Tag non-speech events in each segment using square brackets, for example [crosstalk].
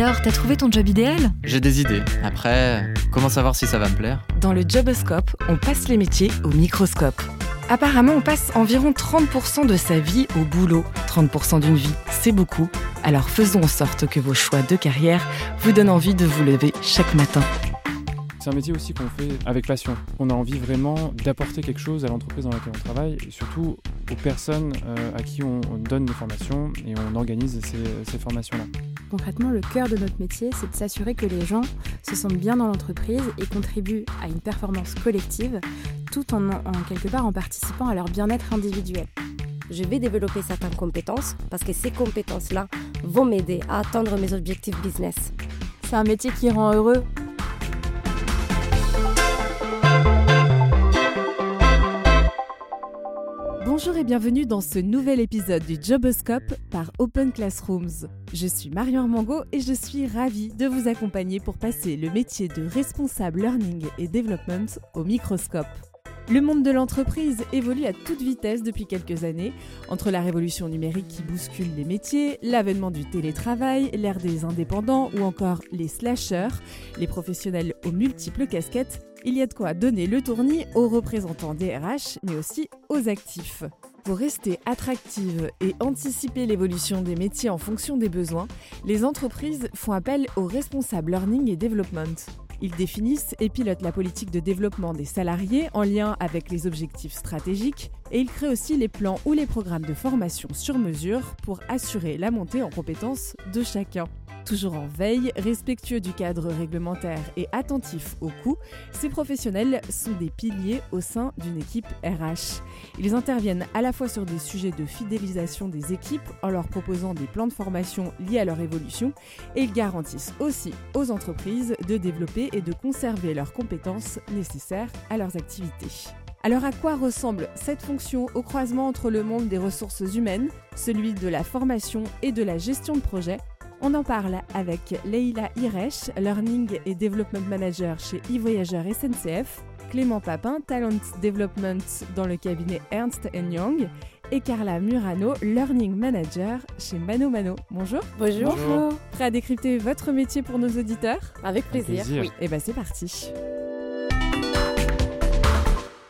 Alors, t'as trouvé ton job idéal J'ai des idées. Après, comment savoir si ça va me plaire Dans le Joboscope, on passe les métiers au microscope. Apparemment, on passe environ 30% de sa vie au boulot. 30% d'une vie, c'est beaucoup. Alors faisons en sorte que vos choix de carrière vous donnent envie de vous lever chaque matin. C'est un métier aussi qu'on fait avec passion. On a envie vraiment d'apporter quelque chose à l'entreprise dans laquelle on travaille et surtout aux personnes euh, à qui on, donne des formations et on organise ces, ces formations-là. Concrètement, le cœur de notre métier, c'est de s'assurer que les gens se sentent bien dans l'entreprise et contribuent à une performance collective tout en, en quelque part en participant à leur bien-être individuel. Je vais développer certaines compétences parce que ces compétences-là vont m'aider à atteindre mes objectifs business. C'est un métier qui rend heureux Bonjour et bienvenue dans ce nouvel épisode du Joboscope par Open Classrooms. Je suis Marion Armango et je suis ravie de vous accompagner pour passer le métier de responsable learning et development au microscope. Le monde de l'entreprise évolue à toute vitesse depuis quelques années, entre la révolution numérique qui bouscule les métiers, l'avènement du télétravail, l'ère des indépendants ou encore les slashers, les professionnels aux multiples casquettes, il y a de quoi donner le tournis aux représentants des RH, mais aussi aux actifs. Pour rester attractive et anticiper l'évolution des métiers en fonction des besoins, les entreprises font appel aux responsables learning et development. Ils définissent et pilotent la politique de développement des salariés en lien avec les objectifs stratégiques et ils créent aussi les plans ou les programmes de formation sur mesure pour assurer la montée en compétences de chacun. Toujours en veille, respectueux du cadre réglementaire et attentifs aux coûts, ces professionnels sont des piliers au sein d'une équipe RH. Ils interviennent à la fois sur des sujets de fidélisation des équipes en leur proposant des plans de formation liés à leur évolution et ils garantissent aussi aux entreprises de développer et de conserver leurs compétences nécessaires à leurs activités. Alors à quoi ressemble cette fonction au croisement entre le monde des ressources humaines, celui de la formation et de la gestion de projet? On en parle avec Leila Iresh, Learning et Development Manager chez eVoyageur SNCF, Clément Papin, Talent Development dans le cabinet Ernst Young, et Carla Murano, Learning Manager chez Mano Mano. Bonjour. Bonjour. Bonjour. Prêt à décrypter votre métier pour nos auditeurs? Avec plaisir. plaisir. Oui. Eh ben c'est parti.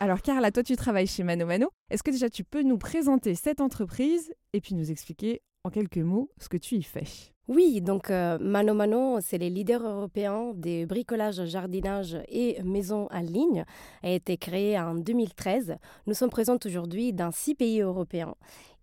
Alors Carla, toi tu travailles chez Mano Mano. Est-ce que déjà tu peux nous présenter cette entreprise et puis nous expliquer en quelques mots ce que tu y fais? Oui, donc euh, Mano Mano, c'est les leaders européens des bricolages, jardinage et maisons en ligne. a été créé en 2013. Nous sommes présents aujourd'hui dans six pays européens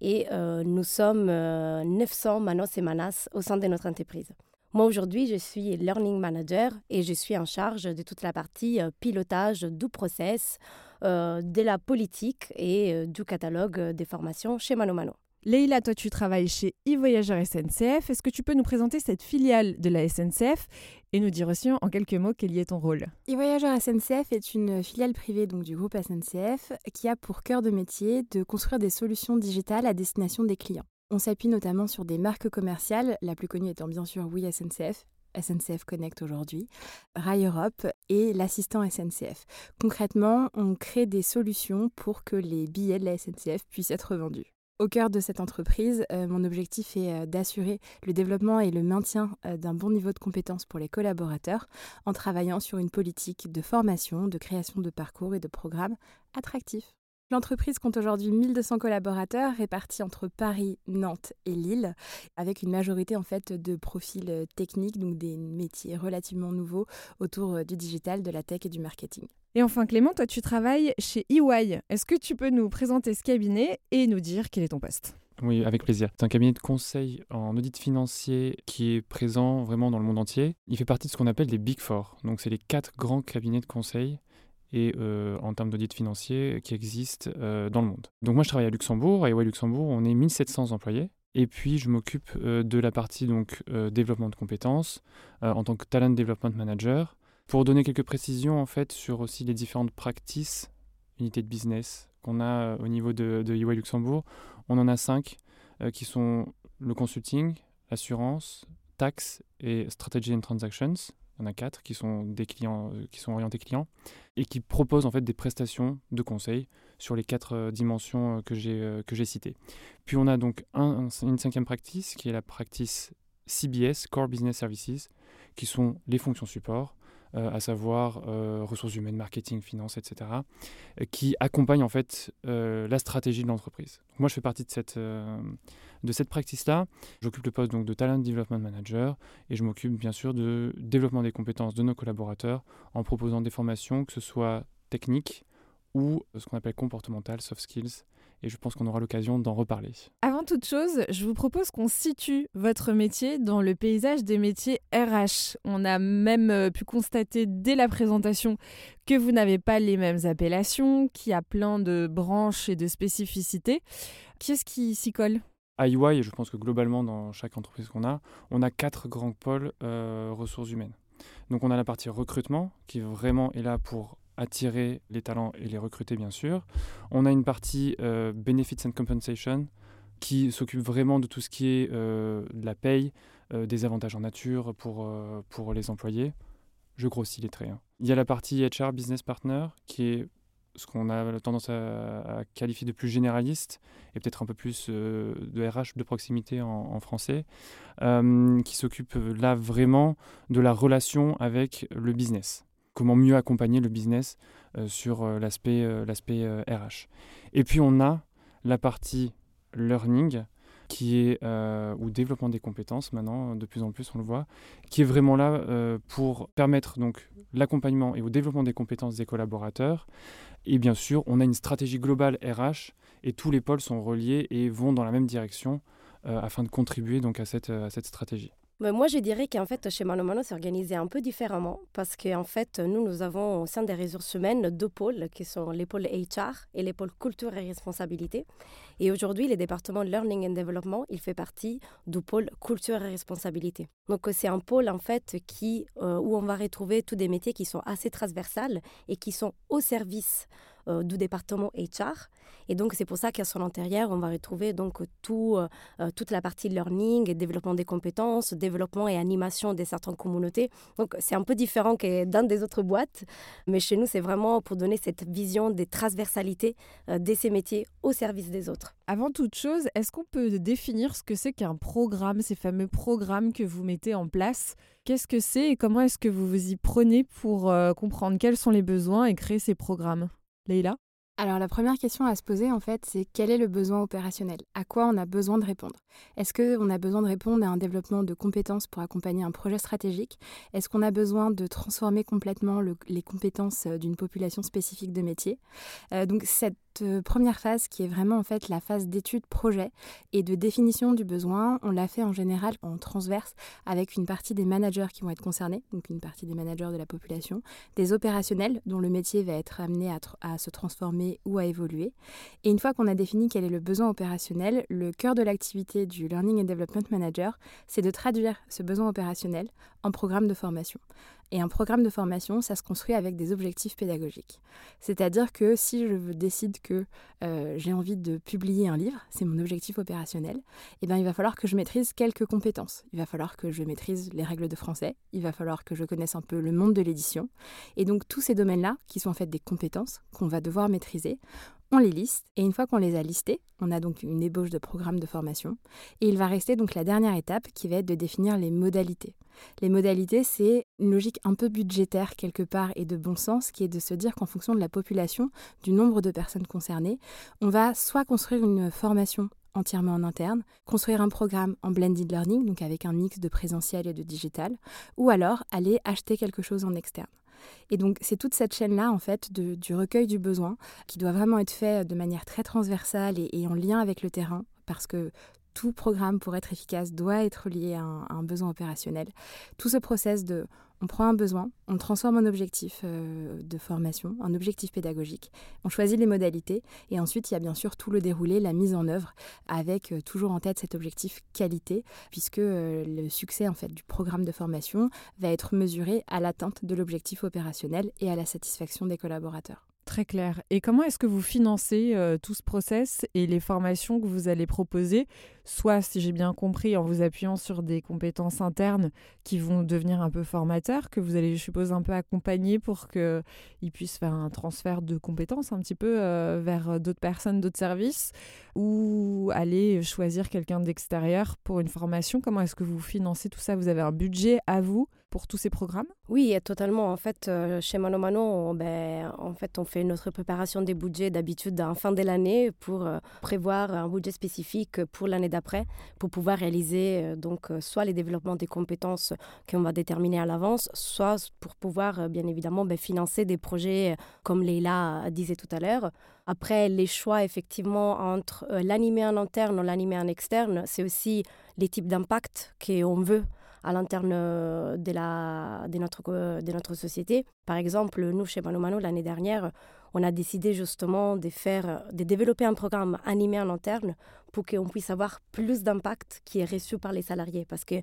et euh, nous sommes euh, 900 Manos et Manas au sein de notre entreprise. Moi aujourd'hui, je suis Learning Manager et je suis en charge de toute la partie euh, pilotage du process, euh, de la politique et euh, du catalogue des formations chez Mano Mano. Leïla, toi tu travailles chez eVoyageur SNCF. Est-ce que tu peux nous présenter cette filiale de la SNCF et nous dire aussi en quelques mots quel y est ton rôle? eVoyageur SNCF est une filiale privée donc, du groupe SNCF qui a pour cœur de métier de construire des solutions digitales à destination des clients. On s'appuie notamment sur des marques commerciales, la plus connue étant bien sûr Oui SNCF, SNCF Connect aujourd'hui, Rail Europe et l'assistant SNCF. Concrètement, on crée des solutions pour que les billets de la SNCF puissent être vendus. Au cœur de cette entreprise, euh, mon objectif est euh, d'assurer le développement et le maintien euh, d'un bon niveau de compétences pour les collaborateurs en travaillant sur une politique de formation, de création de parcours et de programmes attractifs. L'entreprise compte aujourd'hui 1200 collaborateurs répartis entre Paris, Nantes et Lille, avec une majorité en fait de profils euh, techniques, donc des métiers relativement nouveaux autour euh, du digital, de la tech et du marketing. Et enfin Clément, toi tu travailles chez EY. Est-ce que tu peux nous présenter ce cabinet et nous dire quel est ton poste? Oui, avec plaisir. C'est un cabinet de conseil en audit financier qui est présent vraiment dans le monde entier. Il fait partie de ce qu'on appelle les Big Four. Donc, c'est les quatre grands cabinets de conseil et euh, en termes d'audit financier qui existent euh, dans le monde. Donc moi je travaille à Luxembourg, à EY Luxembourg, on est 1700 employés. Et puis je m'occupe euh, de la partie donc développement de compétences en tant que talent development manager pour donner quelques précisions en fait sur aussi les différentes practices, unités de business qu'on a au niveau de, de EY Luxembourg. On en a cinq qui sont le consulting, l'assurance, taxes et strategy and transactions. Il y en a quatre qui sont des clients euh, qui sont orientés clients et qui proposent en fait des prestations de conseil sur les quatre euh, dimensions euh, que j'ai citées. Puis on a donc un- un- une cinquième practice qui est la practice CBS, Core Business Services, qui sont les fonctions support, à savoir euh, ressources humaines, marketing, finance, etc., euh, qui accompagnent en fait la stratégie de l'entreprise. Moi, je fais partie de cette, de cette practice-là. J'occupe le poste donc de Talent Development Manager et je m'occupe bien sûr de développement des compétences de nos collaborateurs en proposant des formations, que ce soit techniques ou ce qu'on appelle comportemental, soft skills, et je pense qu'on aura l'occasion d'en reparler. Avant toute chose, je vous propose qu'on situe votre métier dans le paysage des métiers RH. On a même euh, pu constater dès la présentation que vous n'avez pas les mêmes appellations, qu'il y a plein de branches et de spécificités. Qui est-ce qui s'y colle? À EY, et je pense que globalement dans chaque entreprise qu'on a, on a quatre grands pôles euh, ressources humaines. Donc on a la partie recrutement qui vraiment est là pour attirer les talents et les recruter, bien sûr. On a une partie euh, Benefits and Compensation qui s'occupe vraiment de tout ce qui est euh, de la paye, euh, des avantages en nature pour, pour les employés. Je grossis les traits. Hein. Il y a la partie HR Business Partner qui est ce qu'on a tendance à, qualifier de plus généraliste et peut-être un peu plus de RH de proximité en, en français, qui s'occupe là vraiment de la relation avec le business comment mieux accompagner le business euh, sur euh, l'aspect RH. Euh, Et puis on a la partie learning qui est ou développement des compétences maintenant de plus en plus on le voit qui est vraiment là pour permettre donc l'accompagnement et au développement des compétences des collaborateurs et bien sûr on a une stratégie globale RH et tous les pôles sont reliés et vont dans la même direction afin de contribuer donc à cette, à cette stratégie moi, je dirais qu'en fait, chez Mano Mano, c'est organisé un peu différemment parce qu'en fait, nous, nous avons au sein des ressources humaines deux pôles qui sont les pôles HR et les pôles culture et responsabilité. Et aujourd'hui, le département Learning and Development, il fait partie du pôle culture et responsabilité. Donc, c'est un pôle en fait qui, euh, où on va retrouver tous des métiers qui sont assez transversales et qui sont au service euh, du département HR. Et donc, c'est pour ça qu'à son intérieur, on va retrouver donc tout, euh, euh, toute la partie learning développement des compétences, développement et animation des certaines communautés. Donc, c'est un peu différent que dans des autres boîtes, mais chez nous, c'est vraiment pour donner cette vision des transversalités de ces métiers au service des autres. Avant toute chose, est-ce qu'on peut définir ce que c'est qu'un programme, ces fameux programmes que vous mettez en place? Qu'est-ce que c'est et comment est-ce que vous vous y prenez pour comprendre quels sont les besoins et créer ces programmes? Leïla alors la première question à se poser en fait, c'est quel est le besoin opérationnel? À quoi on a besoin de répondre? Est-ce qu'on a besoin de répondre à un développement de compétences pour accompagner un projet stratégique? Est-ce qu'on a besoin de transformer complètement les compétences euh, d'une population spécifique de métier? Euh, Donc cette euh, première phase qui est vraiment en fait la phase d'étude projet et de définition du besoin, on l'a fait en général en transverse avec une partie des managers qui vont être concernés, donc une partie des managers de la population, des opérationnels dont le métier va être amené à se transformer ou à évoluer. Et une fois qu'on a défini quel est le besoin opérationnel, le cœur de l'activité du Learning and Development Manager, c'est de traduire ce besoin opérationnel en programme de formation. Et un programme de formation, ça se construit avec des objectifs pédagogiques. C'est-à-dire que si je décide que euh, j'ai envie de publier un livre, c'est mon objectif opérationnel, eh bien, il va falloir que je maîtrise quelques compétences. Il va falloir que je maîtrise les règles de français, il va falloir que je connaisse un peu le monde de l'édition. Et donc tous ces domaines-là, qui sont en fait des compétences qu'on va devoir maîtriser, on les liste et une fois qu'on les a listés, on a donc une ébauche de programme de formation et il va rester donc la dernière étape qui va être de définir les modalités. Les modalités, c'est une logique un peu budgétaire quelque part et de bon sens qui est de se dire qu'en fonction de la population, du nombre de personnes concernées, on va soit construire une formation entièrement en interne, construire un programme en blended learning, donc avec un mix de présentiel et de digital, ou alors aller acheter quelque chose en externe. Et donc c'est toute cette chaîne-là, en fait, du recueil du besoin, qui doit vraiment être fait de manière très transversale et, en lien avec le terrain, parce que tout programme, pour être efficace, doit être lié à un, besoin opérationnel. Tout ce process de on prend un besoin, on transforme en objectif euh, de formation, en objectif pédagogique, on choisit les modalités et ensuite il y a bien sûr tout le déroulé, la mise en œuvre avec euh, toujours en tête cet objectif qualité puisque euh, le succès en fait du programme de formation va être mesuré à l'atteinte de l'objectif opérationnel et à la satisfaction des collaborateurs. Très clair. Et comment est-ce que vous financez tout ce process et les formations que vous allez proposer soit, si j'ai bien compris, en vous appuyant sur des compétences internes qui vont devenir un peu formateurs, que vous allez, je suppose, un peu accompagner pour qu'ils puissent faire un transfert de compétences un petit peu euh, vers d'autres personnes, d'autres services, ou aller choisir quelqu'un d'extérieur pour une formation. Comment est-ce que vous financez tout ça? Vous avez un budget à vous pour tous ces programmes? Oui, totalement. En fait, euh, chez Mano Mano, on, ben, en fait, on fait notre préparation des budgets d'habitude en fin de l'année pour euh, prévoir un budget spécifique pour l'année d'après, pour pouvoir réaliser euh, donc soit les développements des compétences qu'on va déterminer à l'avance, soit pour pouvoir bien évidemment ben, financer des projets comme Leila disait tout à l'heure. Après, les choix effectivement entre l'animer en interne ou l'animer en externe, c'est aussi les types d'impact qu'on veut à l'interne euh, de, de, notre, de notre société. Par exemple, nous, chez Mano, l'année dernière, on a décidé justement de, faire, de développer un programme animé en interne pour qu'on puisse avoir plus d'impact qui est reçu par les salariés. Parce que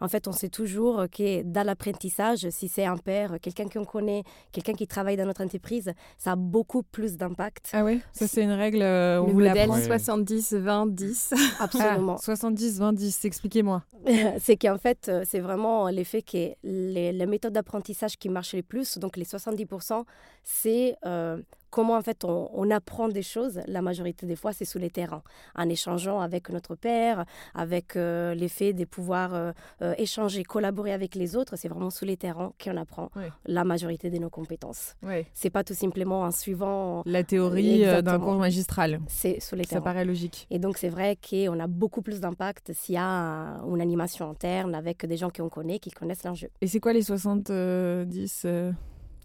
en fait, on sait toujours que dans l'apprentissage, si c'est un père, quelqu'un qu'on connaît, quelqu'un qui travaille dans notre entreprise, ça a beaucoup plus d'impact. Ah oui, ça c'est une règle, euh, on Le modèle l'apprend. 70-20-10. Absolument. 70-20-10, expliquez-moi. [laughs] c'est qu'en fait, euh, c'est vraiment l'effet que les, les méthodes d'apprentissage qui marchent les plus, donc les 70%, c'est euh, comment en fait on, on, apprend des choses. La majorité des fois, c'est sous les terrains, en échangeant avec notre père, avec euh, l'effet de pouvoir euh, euh, échanger, collaborer avec les autres. C'est vraiment sous les terrains qu'on apprend Oui. la majorité de nos compétences. Ouais. C'est pas tout simplement en suivant. La théorie d'un cours magistral. C'est sous les Ça terrains. paraît logique. Et donc, c'est vrai qu'on a beaucoup plus d'impact s'il y a un- une animation interne avec des gens qu'on connaît, qui connaissent l'enjeu. Et c'est quoi les 70 euh,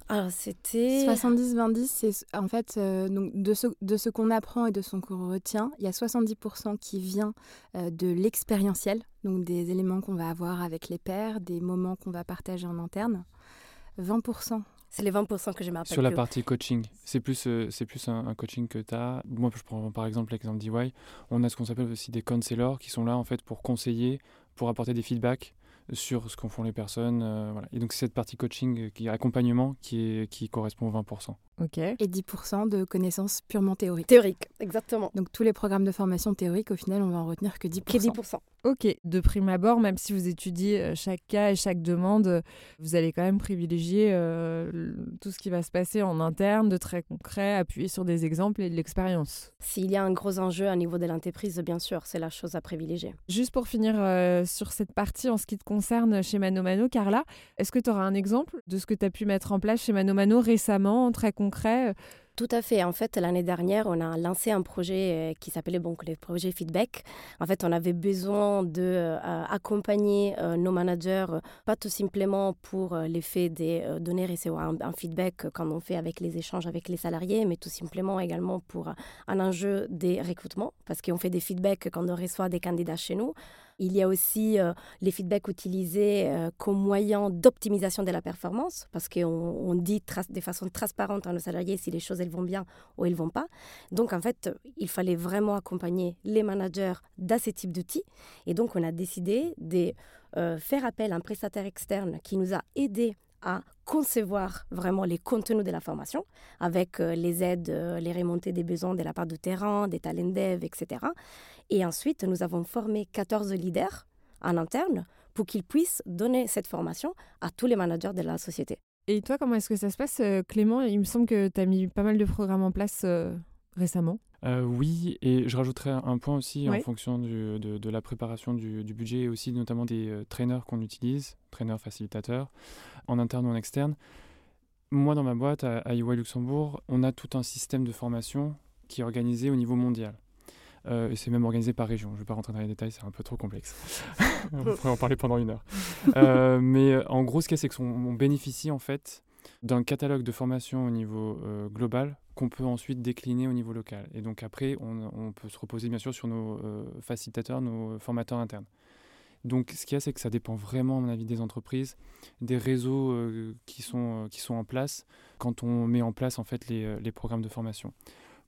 Alors, c'était. 70-20-10, c'est en fait euh, donc de ce, de ce qu'on apprend et de ce qu'on retient, il y a 70% qui vient euh, de l'expérientiel, donc des éléments qu'on va avoir avec les pairs, des moments qu'on va partager en interne. 20%. C'est les 20% que je m'appelle. Sur la partie coaching, c'est plus, euh, c'est plus un, un coaching que tu as. Moi, je prends par exemple l'exemple d'EY. On a ce qu'on s'appelle aussi des counselors qui sont là en fait pour conseiller, pour apporter des feedbacks sur ce qu'en font les personnes. euh, voilà. Et donc, c'est cette partie coaching, euh, qui accompagnement, qui, qui correspond aux 20%. Ok. Et 10% de connaissances purement théoriques. Théorique, exactement. Donc tous les programmes de formation théorique, au final, on va en retenir que 10%. Qui est 10%. Ok, de prime abord, même si vous étudiez euh, chaque cas et chaque demande, euh, vous allez quand même privilégier euh, tout ce qui va se passer en interne, de très concret, appuyé sur des exemples et de l'expérience. S'il y a un gros enjeu à niveau de l'entreprise, bien sûr, c'est la chose à privilégier. Juste pour finir euh, sur cette partie en ce qui te concerne chez Mano Mano, Carla, est-ce que tu auras un exemple de ce que tu as pu mettre en place chez Mano Mano récemment, très concret euh, Tout à fait. En fait, l'année dernière, on a lancé un projet euh, qui s'appelait donc le projet Feedback. En fait, on avait besoin de euh, euh, nos managers, pas tout simplement pour l'effet de donner et recevoir un, un feedback comme on fait avec les échanges avec les salariés, mais tout simplement également pour un enjeu des recrutements, parce qu'on fait des feedbacks quand on reçoit des candidats chez nous. Il y a aussi euh, les feedbacks utilisés euh, comme moyen d'optimisation de la performance, parce qu'on on dit de façon transparente à nos salariés si les choses elles vont bien ou elles vont pas. Donc en fait, il fallait vraiment accompagner les managers dans ce type d'outils. Et donc on a décidé de euh, faire appel à un prestataire externe qui nous a aidés à concevoir vraiment les contenus de la formation avec les aides, les remontées des besoins de la part du terrain, des talents dev, etc. Et ensuite, nous avons formé 14 leaders en interne pour qu'ils puissent donner cette formation à tous les managers de la société. Et toi, comment est-ce que ça se passe, euh, Clément? Il me semble que tu as mis pas mal de programmes en place euh, récemment. Euh, oui, et je rajouterais un point aussi Oui. en fonction du- de, de la préparation du, du budget et aussi notamment des euh, traîneurs qu'on utilise, traîneurs facilitateurs, en interne ou en externe. Moi, dans ma boîte, à, à EY Luxembourg, on a tout un système de formation qui est organisé au niveau mondial. Euh, et c'est même organisé par région. Je ne vais pas rentrer dans les détails, c'est un peu trop complexe. [laughs] on pourrait en parler pendant une heure. Euh, mais euh, en gros, ce qu'il y a, c'est qu'on on bénéficie en fait d'un catalogue de formation au niveau euh, global qu'on peut ensuite décliner au niveau local. Et donc après, on, on peut se reposer bien sûr sur nos facilitateurs, nos formateurs internes. Donc ce qu'il y a, c'est que ça dépend vraiment, à mon avis, des entreprises, des réseaux euh, qui, sont, euh, qui sont en place quand on met en place en fait les, les programmes de formation.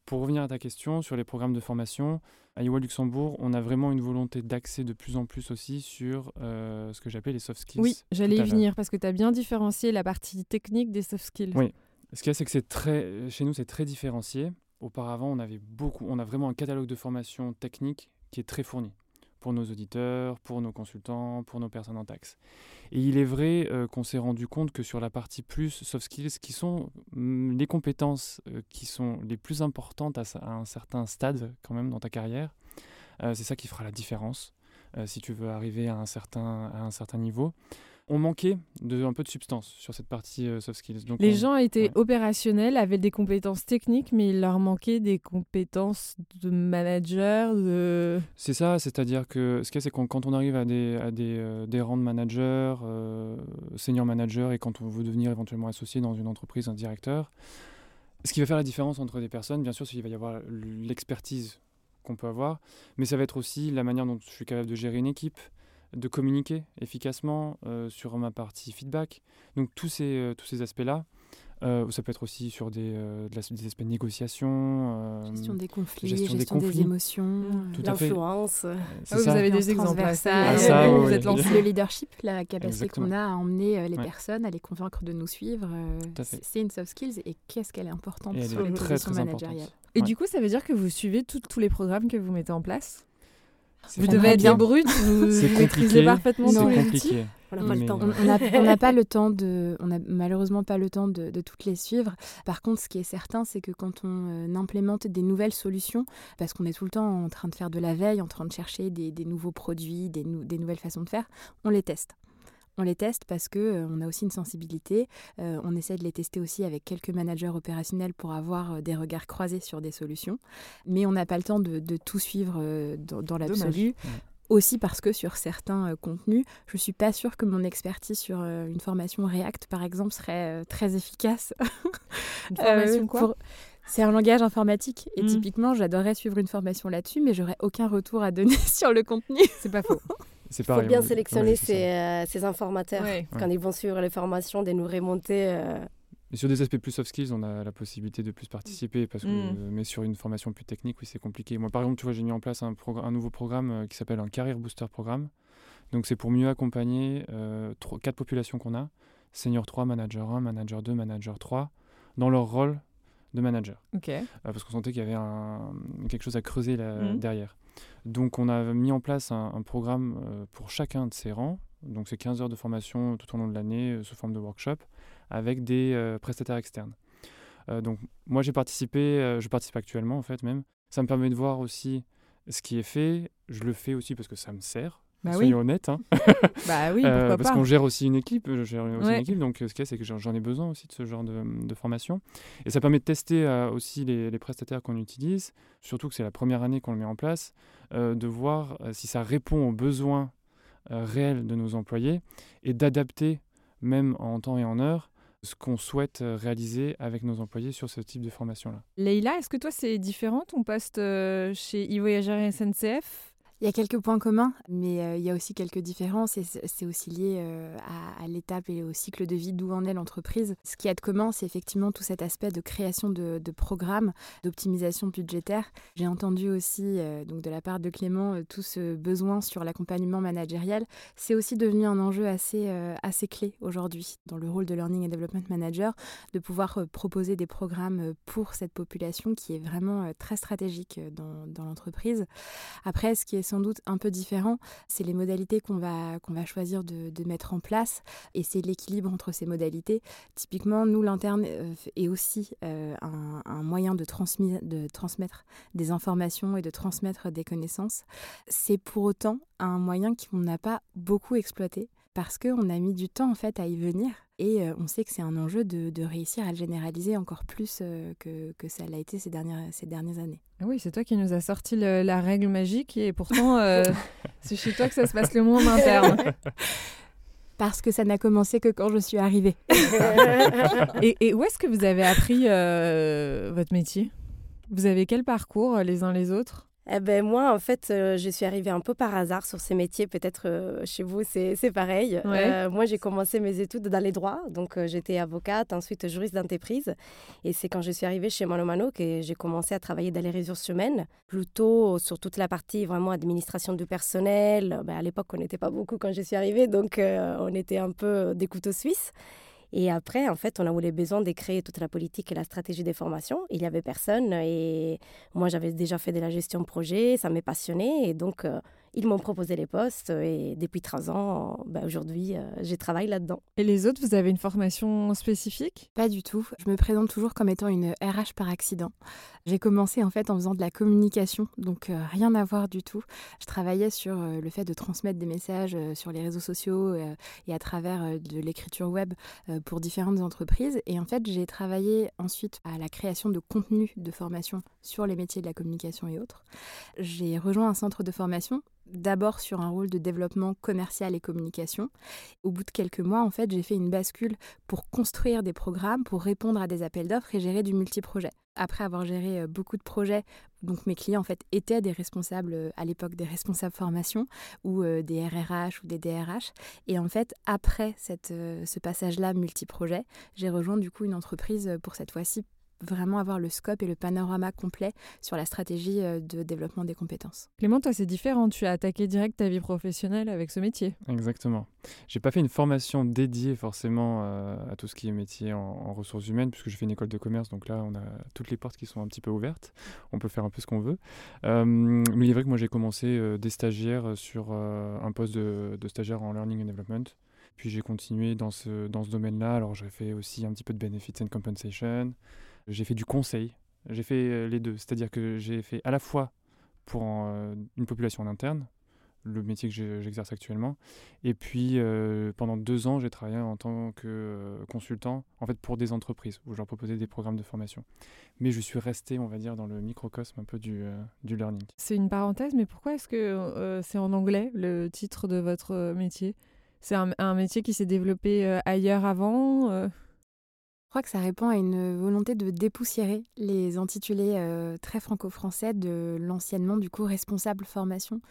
Pour revenir à ta question sur les programmes de formation, à EY Luxembourg, on a vraiment une volonté d'axer de plus en plus aussi sur euh, ce que j'appelle les soft skills. Oui, j'allais y venir parce que tu as bien différencié la partie technique des soft skills. Oui. Ce qu'il y a, c'est que c'est très, chez nous, c'est très différencié. Auparavant, on avait beaucoup, on a vraiment un catalogue de formation technique qui est très fourni. Pour nos auditeurs, pour nos consultants, pour nos personnes en taxe. Et il est vrai euh, qu'on s'est rendu compte que sur la partie plus soft skills, qui sont mm, les compétences euh, qui sont les plus importantes à, un certain stade quand même dans ta carrière, euh, c'est ça qui fera la différence si tu veux arriver à un certain, à un certain niveau on manquait de, un peu de substance sur cette partie euh, soft skills. Donc les gens étaient opérationnels, avaient des compétences techniques, mais il leur manquait des compétences de manager. De... C'est ça, c'est-à-dire que ce qu'il y a, c'est quand, quand on arrive à des, à des, euh, des rangs de manager, euh, senior manager, et quand on veut devenir éventuellement associé dans une entreprise, un directeur, ce qui va faire la différence entre des personnes, bien sûr, c'est qu'il va y avoir l'expertise qu'on peut avoir, mais ça va être aussi la manière dont je suis capable de gérer une équipe, de communiquer efficacement euh, sur ma partie feedback. Donc tous ces, euh, tous ces aspects-là. Euh, ça peut être aussi sur des, des aspects de négociation. gestion des conflits, gestion, des, émotions, l'influence. Ah vous avez des exemples à ça. ça vous êtes lancé. Le leadership, la capacité qu'on a à emmener les personnes, à les convaincre de nous suivre, c'est une soft skills et qu'est-ce qu'elle est importante sur les positions managériales. Et du coup, ça veut dire que vous suivez tous les programmes que vous mettez en place? Vous devez être bien brut, vous, [laughs] maîtrisez parfaitement C'est compliqué. On n'a pas le temps. On n'a pas [laughs] le temps de, on a malheureusement pas le temps de, toutes les suivre. Par contre, ce qui est certain, c'est que quand on euh, implémente des nouvelles solutions, parce qu'on est tout le temps en train de faire de la veille, en train de chercher des, nouveaux produits, des, des nouvelles façons de faire, on les teste. On les teste parce que euh, on a aussi une sensibilité. Euh, on essaie de les tester aussi avec quelques managers opérationnels pour avoir euh, des regards croisés sur des solutions. Mais on n'a pas le temps de, tout suivre dans, l'absolu. Aussi parce que sur certains contenus, je suis pas sûre que mon expertise sur une formation React, par exemple, serait très efficace. Une [laughs] formation quoi C'est un langage informatique et hmm. typiquement, j'adorerais suivre une formation là-dessus, mais j'aurais aucun retour à donner [laughs] sur le contenu. C'est pas faux. [laughs] Il faut bien sélectionner ces, euh, informateurs quand ils vont suivre les formations, de nous remonter. Euh. Et sur des aspects plus soft skills, on a la possibilité de plus participer, parce que, mm. mais sur une formation plus technique, oui, c'est compliqué. Moi, par exemple, tu vois, j'ai mis en place un, un nouveau programme euh, qui s'appelle un Career Booster Programme. Donc, c'est pour mieux accompagner quatre populations qu'on a Senior 3, Manager 1, Manager 2, Manager 3, dans leur rôle de manager. parce qu'on sentait qu'il y avait un, quelque chose à creuser là, mm. derrière. Donc on a mis en place un, programme euh, pour chacun de ces rangs. Donc c'est 15 heures de formation tout au long de l'année euh, sous forme de workshop avec des euh, prestataires externes. donc moi j'ai participé, je participe actuellement en fait même. Ça me permet de voir aussi ce qui est fait. Je le fais aussi parce que ça me sert. Bah soyons honnêtes. Hein. [laughs] bah oui, [laughs] pourquoi parce qu'on gère aussi une équipe, je gère aussi une équipe, donc ce qu'il y a, c'est que j'en ai besoin aussi de ce genre de, de, formation. Et ça permet de tester aussi les, les, prestataires qu'on utilise, surtout que c'est la première année qu'on le met en place. Euh, de voir euh, si ça répond aux besoins euh, réels de nos employés et d'adapter, même en temps et en heure, ce qu'on souhaite réaliser avec nos employés sur ce type de formation-là. Leïla, est-ce que toi c'est différent ton poste chez e-voyageurs et SNCF il y a quelques points communs, mais euh, il y a aussi quelques différences et c'est aussi lié euh, à, l'étape et au cycle de vie d'où en est l'entreprise. Ce qui a de commun, c'est effectivement tout cet aspect de création de, programmes, d'optimisation budgétaire. J'ai entendu aussi, euh, donc de la part de Clément, tout ce besoin sur l'accompagnement managériel. C'est aussi devenu un enjeu assez, assez clé aujourd'hui dans le rôle de Learning and Development Manager, de pouvoir proposer des programmes pour cette population qui est vraiment très stratégique dans, dans l'entreprise. Après, ce qui est sans doute un peu différent, c'est les modalités qu'on va, va choisir de, mettre en place et c'est l'équilibre entre ces modalités. Typiquement, nous, l'interne euh, est aussi euh, un, moyen de, de transmettre des informations et de transmettre des connaissances. C'est pour autant un moyen qu'on n'a pas beaucoup exploité parce qu'on a mis du temps en fait à y venir et euh, on sait que c'est un enjeu de, réussir à le généraliser encore plus euh, que, que, ça l'a été ces dernières, ces dernières années. Ah oui, c'est toi qui nous as sorti la règle magique et pourtant euh, [laughs] c'est chez toi que ça se passe le moins en interne. [laughs] Parce que ça n'a commencé que quand je suis arrivée. [laughs] et, et, où est-ce que vous avez appris votre métier? Vous avez quel parcours les uns les autres? Eh ben moi, en fait, euh, je suis arrivée un peu par hasard sur ces métiers. Peut-être euh, chez vous, c'est pareil. Euh, moi, j'ai commencé mes études dans les droits. Donc, j'étais avocate, ensuite juriste d'entreprise. Et c'est quand je suis arrivée chez Mano Mano que j'ai commencé à travailler dans les ressources humaines, plutôt sur toute la partie vraiment administration du personnel. Ben, à l'époque, on n'était pas beaucoup quand je suis arrivée, donc on était un peu des couteaux suisses. Et après, en fait, on a eu les besoin de créer toute la politique et la stratégie des formations. Il n'y avait personne et moi, j'avais déjà fait de la gestion de projet, ça m'est passionné et donc, euh, Ils m'ont proposé les postes et depuis 13 ans, ben, aujourd'hui, euh, je travaille là-dedans. Et les autres, vous avez une formation spécifique? Pas du tout. Je me présente toujours comme étant une RH par accident. J'ai commencé en fait en faisant de la communication, donc euh, rien à voir du tout. Je travaillais sur euh, le fait de transmettre des messages sur les réseaux sociaux et à travers de l'écriture web pour différentes entreprises. Et en fait, j'ai travaillé ensuite à la création de contenu de formation sur les métiers de la communication et autres. J'ai rejoint un centre de formation d'abord sur un rôle de développement commercial et communication. Au bout de quelques mois, en fait, j'ai fait une bascule pour construire des programmes, pour répondre à des appels d'offres et gérer du multiprojet. Après avoir géré euh, beaucoup de projets, donc mes clients en fait étaient des responsables euh, à l'époque des responsables formation ou euh, des RRH ou des DRH. Et en fait, après cette, ce passage-là multiprojet, j'ai rejoint du coup une entreprise pour cette fois-ci vraiment avoir le scope et le panorama complet sur la stratégie euh, de développement des compétences. Clément, toi, c'est différent. Tu as attaqué direct ta vie professionnelle avec ce métier. Exactement. J'ai pas fait une formation dédiée forcément euh, à tout ce qui est métier en, ressources humaines, puisque je fais une école de commerce. Donc là, on a toutes les portes qui sont un petit peu ouvertes. On peut faire un peu ce qu'on veut. Euh, mais il est vrai que moi, j'ai commencé des stagiaires sur un poste de, de stagiaire en learning and development. Puis j'ai continué dans ce, dans ce domaine-là. Alors j'ai fait aussi un petit peu de benefits and compensation. J'ai fait du conseil. J'ai fait euh, les deux. C'est-à-dire que j'ai fait à la fois pour euh, une population en interne, le métier que j'exerce actuellement. Et puis, euh, pendant deux ans, j'ai travaillé en tant que consultant, en fait, pour des entreprises, où je leur proposais des programmes de formation. Mais je suis resté, on va dire, dans le microcosme un peu du, learning. C'est une parenthèse, mais pourquoi est-ce que c'est en anglais, le titre de votre métier? C'est un, métier qui s'est développé ailleurs avant crois que ça répond à une volonté de dépoussiérer les intitulés euh, très franco-français de l'anciennement du coup responsable formation.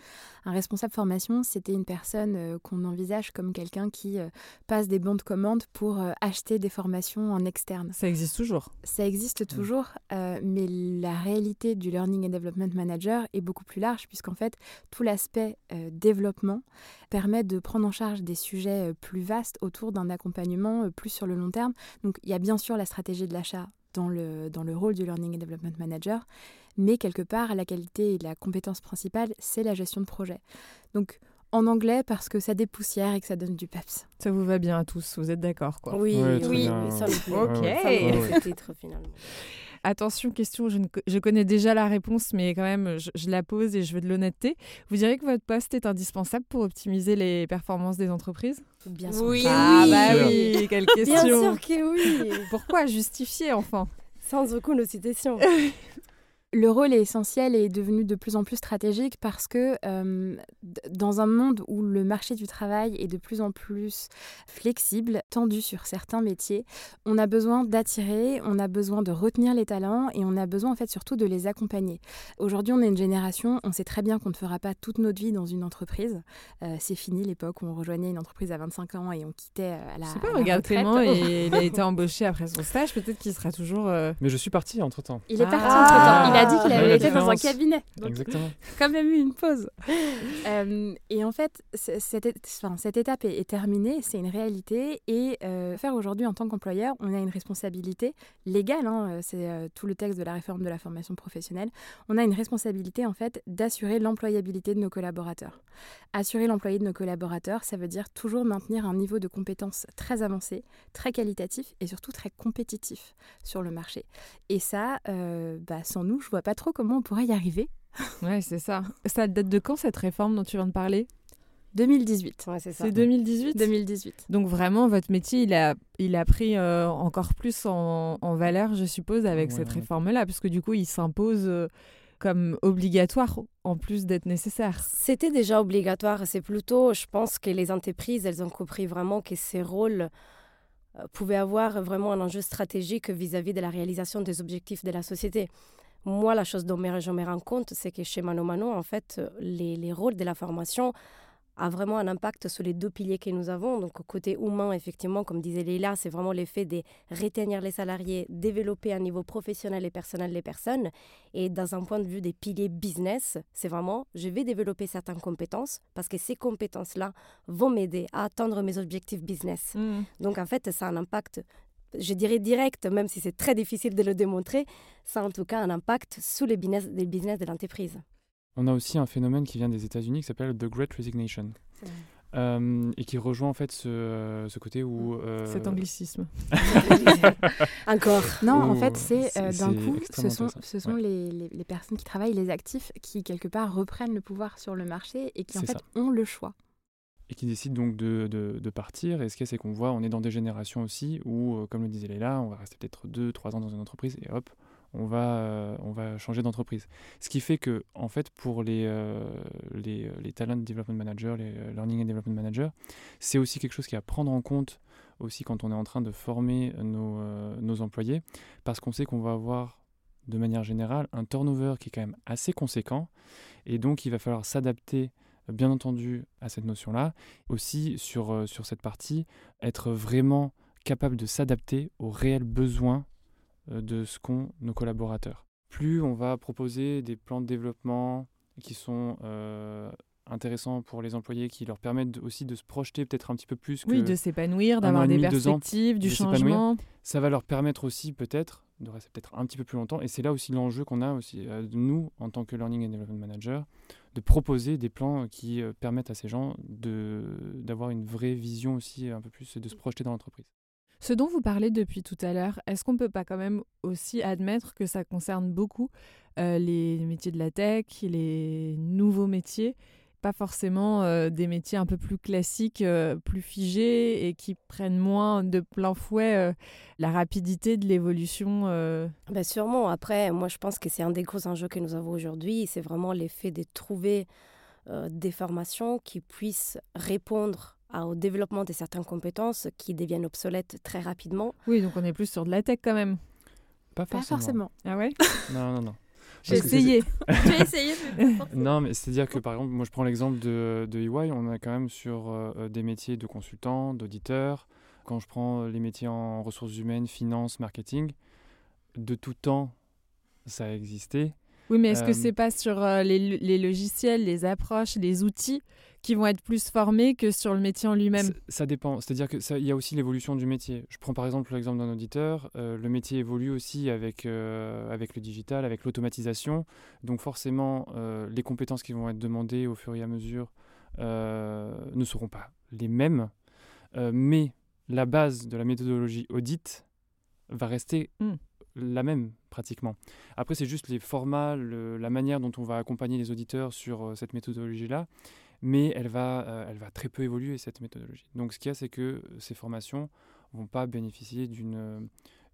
Un responsable formation, c'était une personne euh, qu'on envisage comme quelqu'un qui euh, passe des bons de commande pour acheter des formations en externe. Ça existe toujours. Ça existe mmh. toujours, mais la réalité du Learning and Development Manager est beaucoup plus large puisqu'en fait tout l'aspect développement permet de prendre en charge des sujets plus vastes autour d'un accompagnement plus sur le long terme. Donc il y a bien sûr la stratégie de l'achat dans le, dans le rôle du Learning and Development Manager, mais quelque part, la qualité et la compétence principale, c'est la gestion de projet. Donc, en anglais, parce que ça dépoussière et que ça donne du peps. Ça vous va bien à tous, vous êtes d'accord, quoi Oui, oui, ça me plaît. Ok. finalement. Attention, question, je, connais déjà la réponse, mais quand même, je, la pose et je veux de l'honnêteté. Vous diriez que votre poste est indispensable pour optimiser les performances des entreprises? Bien sûr. Oui, ah, bah oui, quelle question. Bien sûr que oui. Pourquoi justifier, enfin Sans aucune citation. Le rôle est essentiel et est devenu de plus en plus stratégique parce que euh, dans un monde où le marché du travail est de plus en plus flexible, tendu sur certains métiers, on a besoin d'attirer, on a besoin de retenir les talents et on a besoin en fait surtout de les accompagner. Aujourd'hui, on est une génération, on sait très bien qu'on ne fera pas toute notre vie dans une entreprise. Euh, c'est fini l'époque où on rejoignait une entreprise à 25 ans et on quittait euh, à la. Je sais pas, regarde Clément et il [laughs] a été embauché après son stage, peut-être qu'il sera toujours. Mais je suis parti entre temps. Il est parti entre temps. Il a a dit qu'il avait été dans un cabinet. Exactement. [laughs] quand même eu une pause. [laughs] Euh, et en fait, cette, enfin, cette étape est, terminée, c'est une réalité. Et euh, faire aujourd'hui en tant qu'employeur, on a une responsabilité légale, hein, euh, c'est tout le texte de la réforme de la formation professionnelle. On a une responsabilité en fait d'assurer l'employabilité de nos collaborateurs. Assurer l'employé de nos collaborateurs, ça veut dire toujours maintenir un niveau de compétence très avancé, très qualitatif et surtout très compétitif sur le marché. Et ça, bah, sans nous, je vois pas trop comment on pourrait y arriver. ouais, c'est ça. Ça date de quand cette réforme dont tu viens de parler? 2018. Ouais, c'est ça. C'est 2018 2018. Donc vraiment, votre métier, il a, il a pris euh, encore plus en, valeur, je suppose, avec cette réforme-là, parce que du coup, il s'impose euh, comme obligatoire en plus d'être nécessaire. C'était déjà obligatoire. C'est plutôt, je pense que les entreprises, elles ont compris vraiment que ces rôles euh, pouvaient avoir vraiment un enjeu stratégique vis-à-vis -vis de la réalisation des objectifs de la société. Moi, la chose dont je me rends compte, c'est que chez Mano Mano, en fait, les, les rôles de la formation a vraiment un impact sur les deux piliers que nous avons. Donc, côté humain, effectivement, comme disait Leila, c'est vraiment l'effet de retenir les salariés, développer un niveau professionnel et personnel les personnes. Et dans un point de vue des piliers business, c'est vraiment, je vais développer certaines compétences parce que ces compétences-là vont m'aider à atteindre mes objectifs business. Mmh. Donc, en fait, ça a un impact je dirais direct, même si c'est très difficile de le démontrer, ça a en tout cas un impact sur les business, les business de l'entreprise. On a aussi un phénomène qui vient des États-Unis qui s'appelle The Great Resignation. Euh, et qui rejoint en fait ce, euh, ce côté où... Euh, Cet anglicisme. [laughs] Encore. Non, en fait, c'est euh, d'un coup, ce sont, ce sont Ouais. les, les- les personnes qui travaillent, les actifs, qui quelque part reprennent le pouvoir sur le marché et qui en fait ça. ont le choix. Qui décident donc de, partir. Et ce qu'il y a, c'est qu'on voit, on est dans des générations aussi où, euh, comme le disait Léla, on va rester peut-être 2-3 ans dans une entreprise et hop, on va, euh, on va changer d'entreprise. Ce qui fait que, en fait, pour les, euh, les, les talent development managers, les euh, learning and development managers, c'est aussi quelque chose qui est à prendre en compte aussi quand on est en train de former nos, euh, nos employés, parce qu'on sait qu'on va avoir de manière générale un turnover qui est quand même assez conséquent, et donc il va falloir s'adapter bien entendu à cette notion-là, aussi sur, euh, sur cette partie, être vraiment capable de s'adapter aux réels besoins euh, de ce qu'ont nos collaborateurs. Plus on va proposer des plans de développement qui sont euh, intéressants pour les employés, qui leur permettent aussi de se projeter peut-être un petit peu plus que Oui, de s'épanouir, an d'avoir des ans, perspectives, du de changement. ça va leur permettre aussi peut-être de rester peut-être un petit peu plus longtemps. Et c'est là aussi l'enjeu qu'on a aussi, euh, nous, en tant que Learning and Development Manager, de proposer des plans qui euh, permettent à ces gens d'avoir une vraie vision aussi, un peu plus, de se projeter dans l'entreprise. Ce dont vous parlez depuis tout à l'heure, est-ce qu'on peut pas quand même aussi admettre que ça concerne beaucoup euh, les métiers de la tech, les nouveaux métiers, pas forcément euh, des métiers un peu plus classiques, euh, plus figés et qui prennent moins de plein fouet euh, la rapidité de l'évolution euh, Ben sûrement. Après, moi, je pense que c'est un des gros enjeux que nous avons aujourd'hui. C'est vraiment l'effet de trouver euh, des formations qui puissent répondre au développement de certaines compétences qui deviennent obsolètes très rapidement. Oui, donc on est plus sur de la tech quand même. Pas Pas forcément. forcément. Ah ouais? Non, non, non. J'ai Parce que c'est- essayé. [laughs] J'ai essayé, Non, mais c'est-à-dire que par exemple, moi je prends l'exemple de, de EY, on est quand même sur euh, des métiers de consultant, d'auditeur. Quand je prends euh, les métiers en ressources humaines, finance, marketing, de tout temps, ça a existé. Oui, mais est-ce que Euh, c'est pas sur euh, les, les logiciels, les approches, les outils qui vont être plus formés que sur le métier en lui-même Ça- dépend. C'est-à-dire qu'il y a aussi l'évolution du métier. Je prends par exemple l'exemple d'un auditeur. euh, le métier évolue aussi avec, euh, avec le digital, avec l'automatisation. Donc forcément, euh, les compétences qui vont être demandées au fur et à mesure ne seront pas les mêmes. Mais la base de la méthodologie audit va rester Mm. la même pratiquement. Après, c'est juste les formats, le- la manière dont on va accompagner les auditeurs sur euh, cette méthodologie-là mais elle va, euh, elle va très peu évoluer, cette méthodologie. Donc ce qu'il y a, c'est que ces formations vont pas bénéficier d'une euh,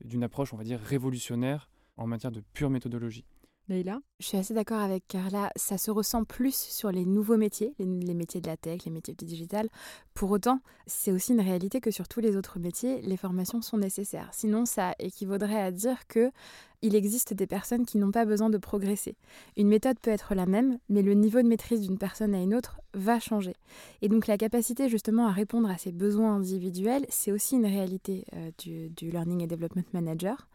d'une approche, on va dire, révolutionnaire en matière de pure méthodologie. Leïla? Je suis assez d'accord avec Carla. Ça se ressent plus sur les nouveaux métiers, les, les métiers de la tech, les métiers du digital. Pour autant, c'est aussi une réalité que sur tous les autres métiers, les formations sont nécessaires. Sinon, ça équivaudrait à dire que il existe des personnes qui n'ont pas besoin de progresser. Une méthode peut être la même, mais le niveau de maîtrise d'une personne à une autre va changer. Et donc la capacité justement à répondre à ses besoins individuels, c'est aussi une réalité euh, du, Learning and Development Manager.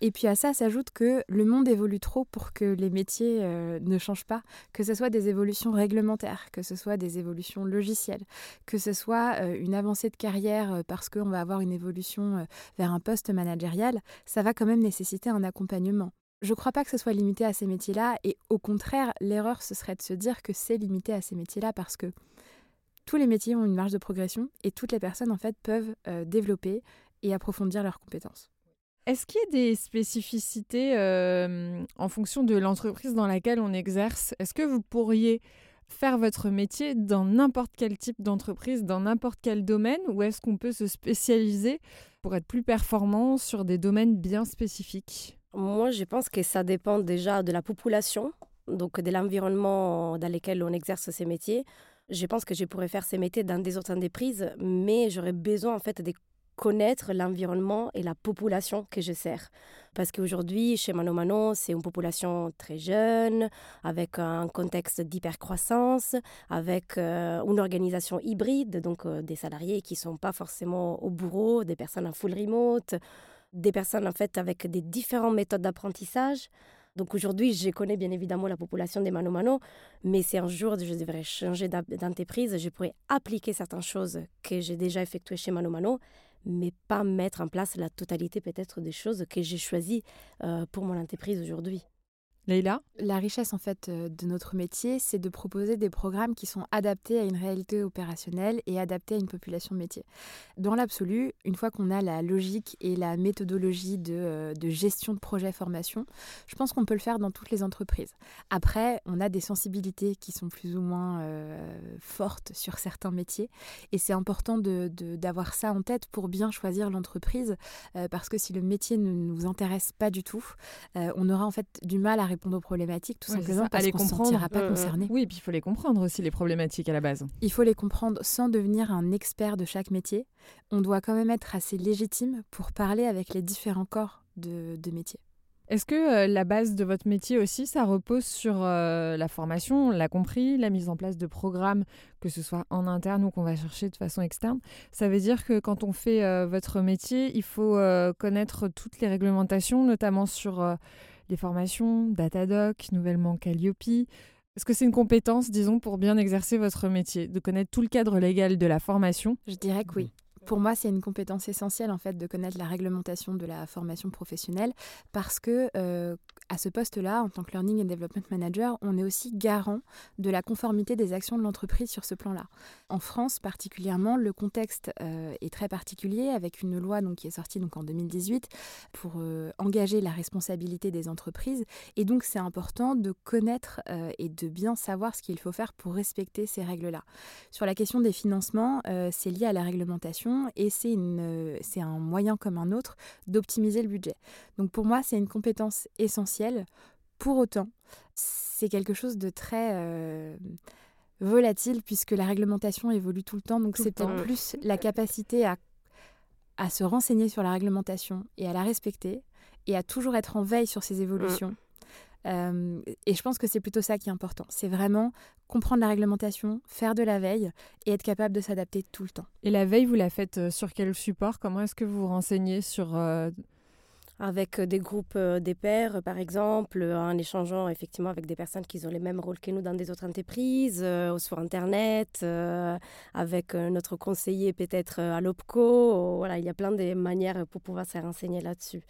Et puis à ça s'ajoute que le monde évolue trop pour que les métiers euh, ne changent pas, que ce soit des évolutions réglementaires, que ce soit des évolutions logicielles, que ce soit euh, une avancée de carrière parce qu'on va avoir une évolution vers un poste managérial, ça va quand même nécessiter un accompagnement. Je ne crois pas que ce soit limité à ces métiers-là et au contraire, l'erreur ce serait de se dire que c'est limité à ces métiers-là parce que tous les métiers ont une marge de progression et toutes les personnes en fait peuvent euh, développer et approfondir leurs compétences. Est-ce qu'il y a des spécificités euh, en fonction de l'entreprise dans laquelle on exerce? Est-ce que vous pourriez faire votre métier dans n'importe quel type d'entreprise, dans n'importe quel domaine, ou est-ce qu'on peut se spécialiser pour être plus performant sur des domaines bien spécifiques? Moi, je pense que ça dépend déjà de la population, donc de l'environnement dans lequel on exerce ces métiers. Je pense que je pourrais faire ces métiers dans des autres entreprises, mais j'aurais besoin en fait de connaître l'environnement et la population que je sers. Parce qu'aujourd'hui, chez Mano Mano, c'est une population très jeune, avec un contexte d'hypercroissance, avec euh, une organisation hybride, donc euh, des salariés qui ne sont pas forcément au bureau, des personnes en full remote, des personnes en fait avec des différentes méthodes d'apprentissage. Donc aujourd'hui, je connais bien évidemment la population des Mano mais si un jour je devrais changer d'entreprise, je pourrais appliquer certaines choses que j'ai déjà effectuées chez Mano, mais pas mettre en place la totalité peut-être des choses que j'ai choisies euh, pour mon entreprise aujourd'hui. Leïla La richesse en fait euh, de notre métier, c'est de proposer des programmes qui sont adaptés à une réalité opérationnelle et adaptés à une population métier. Dans l'absolu, une fois qu'on a la logique et la méthodologie de, euh, de gestion de projet formation, je pense qu'on peut le faire dans toutes les entreprises. Après, on a des sensibilités qui sont plus ou moins euh, fortes sur certains métiers et c'est important d'avoir ça en tête pour bien choisir l'entreprise parce que si le métier ne nous intéresse pas du tout, on aura en fait du mal à répondre aux problématiques, tout simplement parce qu'on ne se sentira pas concerné. Oui, puis il faut les comprendre aussi, les problématiques à la base. Il faut les comprendre sans devenir un expert de chaque métier. On doit quand même être assez légitime pour parler avec les différents corps de, de métier. Est-ce que euh, la base de votre métier aussi, ça repose sur euh, la formation, on l'a compris, la mise en place de programmes, que ce soit en interne ou qu'on va chercher de façon externe? Ça veut dire que quand on fait euh, votre métier, il faut connaître toutes les réglementations, notamment sur les formations, Datadoc, nouvellement Calliope. Est-ce que c'est une compétence, disons, pour bien exercer votre métier, de connaître tout le cadre légal de la formation? Je dirais que oui. Pour moi, c'est une compétence essentielle en fait de connaître la réglementation de la formation professionnelle parce que euh, à ce poste-là, en tant que Learning and Development Manager, on est aussi garant de la conformité des actions de l'entreprise sur ce plan-là. En France particulièrement, le contexte euh, est très particulier avec une loi donc, qui est sortie donc, en 2018 pour euh, engager la responsabilité des entreprises. Et donc c'est important de connaître et de bien savoir ce qu'il faut faire pour respecter ces règles-là. Sur la question des financements, c'est lié à la réglementation et euh, c'est un moyen comme un autre d'optimiser le budget. Donc pour moi, c'est une compétence essentielle. Pour autant, c'est quelque chose de très euh, volatile puisque la réglementation évolue tout le temps. Donc c'est peut-être plus la capacité à, à se renseigner sur la réglementation et à la respecter et à toujours être en veille sur ces évolutions. Mm. Euh, et je pense que c'est plutôt ça qui est important. C'est vraiment comprendre la réglementation, faire de la veille et être capable de s'adapter tout le temps. Et la veille, vous la faites euh, sur quel support? Comment est-ce que vous vous renseignez sur... Euh, avec des groupes des pairs, par exemple, en échangeant effectivement avec des personnes qui ont les mêmes rôles que nous dans des autres entreprises, sur Internet, avec notre conseiller peut-être à l'OPCO. Voilà, il y a plein de manières pour pouvoir se renseigner là-dessus.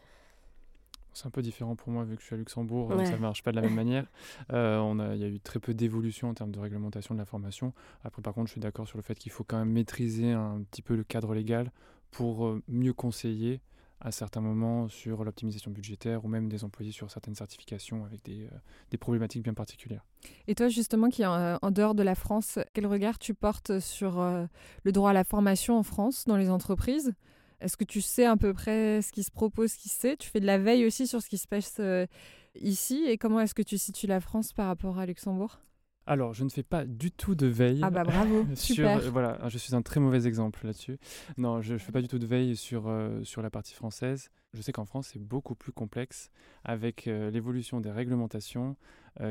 C'est un peu différent pour moi vu que je suis à Luxembourg, ça ne marche pas de la même manière. [laughs] Euh, on a, il y a eu très peu d'évolution en termes de réglementation de la formation. Après, par contre, je suis d'accord sur le fait qu'il faut quand même maîtriser un petit peu le cadre légal pour euh, mieux conseiller à certains moments sur l'optimisation budgétaire ou même des employés sur certaines certifications avec des, euh, des problématiques bien particulières. Et toi justement qui est en, dehors de la France, quel regard tu portes sur le droit à la formation en France dans les entreprises? Est-ce que tu sais à peu près ce qui se propose, ce qui se sait Tu fais de la veille aussi sur ce qui se passe euh, ici. Et comment est-ce que tu situes la France par rapport à Luxembourg? Alors, je ne fais pas du tout de veille. Ah bah bravo, [laughs] super. Voilà, je suis un très mauvais exemple là-dessus. Non, je ne fais pas du tout de veille sur, euh, sur la partie française. Je sais qu'en France, c'est beaucoup plus complexe avec euh, l'évolution des réglementations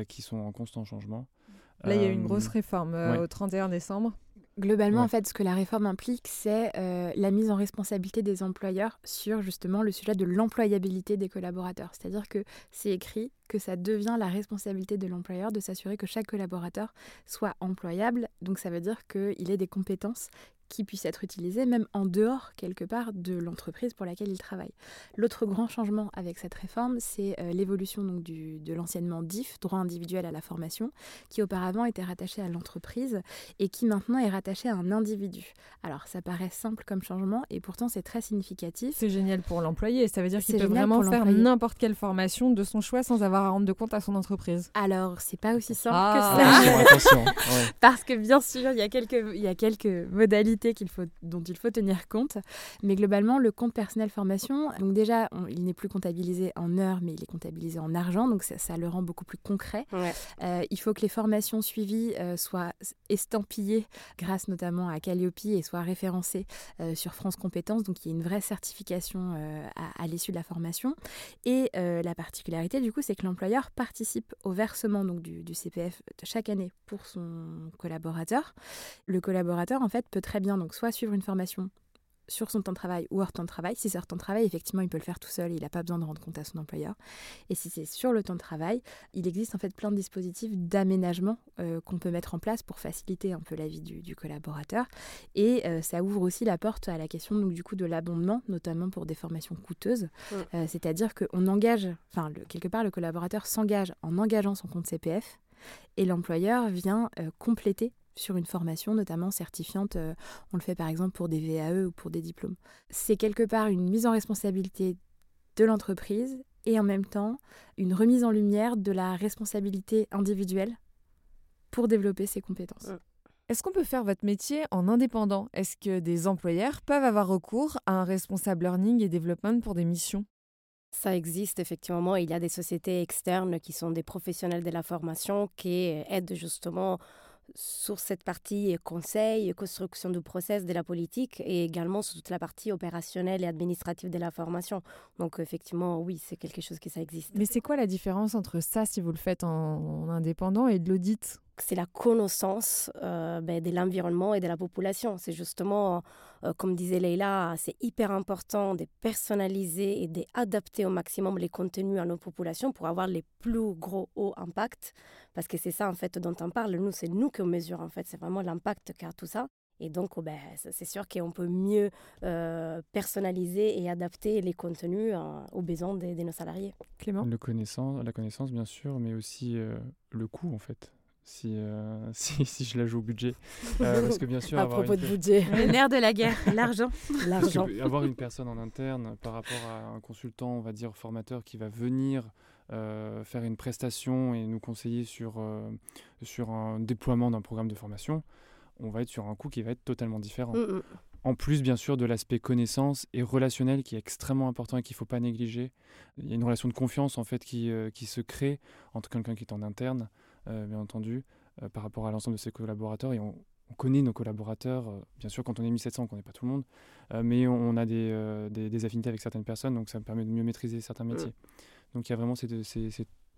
qui sont en constant changement. Là, il y a eu une grosse réforme au 31 décembre. Globalement, en fait, ce que la réforme implique, c'est euh, la mise en responsabilité des employeurs sur justement le sujet de l'employabilité des collaborateurs. C'est-à-dire que c'est écrit que ça devient la responsabilité de l'employeur de s'assurer que chaque collaborateur soit employable. Donc ça veut dire qu'il ait des compétences qui puissent être utilisés même en dehors quelque part de l'entreprise pour laquelle il travaille. L'autre grand changement avec cette réforme, c'est euh, l'évolution donc du, de l'enseignement DIF, droit individuel à la formation, qui auparavant était rattaché à l'entreprise et qui maintenant est rattaché à un individu. Alors ça paraît simple comme changement et pourtant c'est très significatif. C'est génial pour l'employé, ça veut dire qu'il peut vraiment faire n'importe quelle formation de son choix sans avoir à rendre de compte à son entreprise. Alors c'est pas aussi simple ah. que ça. [laughs] Parce que bien sûr, il y a quelques, il y a quelques modalités faut, dont il faut tenir compte. Mais globalement, le compte personnel formation, donc déjà, il n'est plus comptabilisé en heures, mais il est comptabilisé en argent, donc ça, le rend beaucoup plus concret. Euh, il faut que les formations suivies euh, soient estampillées grâce notamment à Calliope et soient référencées euh, sur France Compétences, donc il y a une vraie certification à, l'issue de la formation. Et la particularité, du coup, c'est que l'employeur participe au versement donc, du, du CPF chaque année pour son collaborateur. Le collaborateur, en fait, peut très bien donc soit suivre une formation sur son temps de travail ou hors temps de travail. Si c'est hors temps de travail, effectivement, il peut le faire tout seul, il n'a pas besoin de rendre compte à son employeur. Et si c'est sur le temps de travail, il existe en fait plein de dispositifs d'aménagement euh, qu'on peut mettre en place pour faciliter un peu la vie du, collaborateur. Et euh, ça ouvre aussi la porte à la question donc, du coup de l'abondement, notamment pour des formations coûteuses. Mm. Euh, c'est-à-dire qu'on engage, enfin quelque part le collaborateur s'engage en engageant son compte CPF et l'employeur vient compléter sur une formation, notamment certifiante. Euh, on le fait par exemple pour des VAE ou pour des diplômes. C'est quelque part une mise en responsabilité de l'entreprise et en même temps une remise en lumière de la responsabilité individuelle pour développer ses compétences. Est-ce qu'on peut faire votre métier en indépendant? Est-ce que des employeurs peuvent avoir recours à un responsable learning et development pour des missions? Ça existe effectivement. Il y a des sociétés externes qui sont des professionnels de la formation qui aident justement sur cette partie conseil, construction du process de la politique et également sur toute la partie opérationnelle et administrative de la formation. Donc effectivement, oui, c'est quelque chose qui ça existe. Mais c'est quoi la différence entre ça, si vous le faites en indépendant, et de l'audit? C'est la connaissance euh, ben, de l'environnement et de la population. C'est justement, euh, comme disait Leïla, c'est hyper important de personnaliser et d'adapter au maximum les contenus à nos populations pour avoir les plus gros hauts impacts. Parce que c'est ça, en fait, dont on parle. Nous, c'est nous qui mesure, en fait. C'est vraiment l'impact qu'a tout ça. Et donc, oh, ben, c'est sûr qu'on peut mieux euh, personnaliser et adapter les contenus aux besoins de, nos salariés. Clément? Le connaissance, La connaissance, bien sûr, mais aussi le coût, en fait euh, [laughs] si, si, je la joue au budget. Euh, parce que bien sûr, [laughs] à propos de budget, le nerf de la guerre, [laughs] l'argent. l'argent. Avoir une personne en interne par rapport à un consultant, on va dire formateur, qui va venir euh, faire une prestation et nous conseiller sur, sur un déploiement d'un programme de formation, on va être sur un coût qui va être totalement différent. Mm, mm. En plus, bien sûr, de l'aspect connaissance et relationnel qui est extrêmement important et qu'il ne faut pas négliger. Il y a une relation de confiance en fait qui, qui se crée entre quelqu'un qui est en interne euh, bien entendu, euh, par rapport à l'ensemble de ses collaborateurs. Et on, connaît nos collaborateurs, euh, bien sûr, quand on est 1700, on ne connaît pas tout le monde, mais on, a des, des, affinités avec certaines personnes, donc ça me permet de mieux maîtriser certains métiers. Donc il y a vraiment ces deux, ces,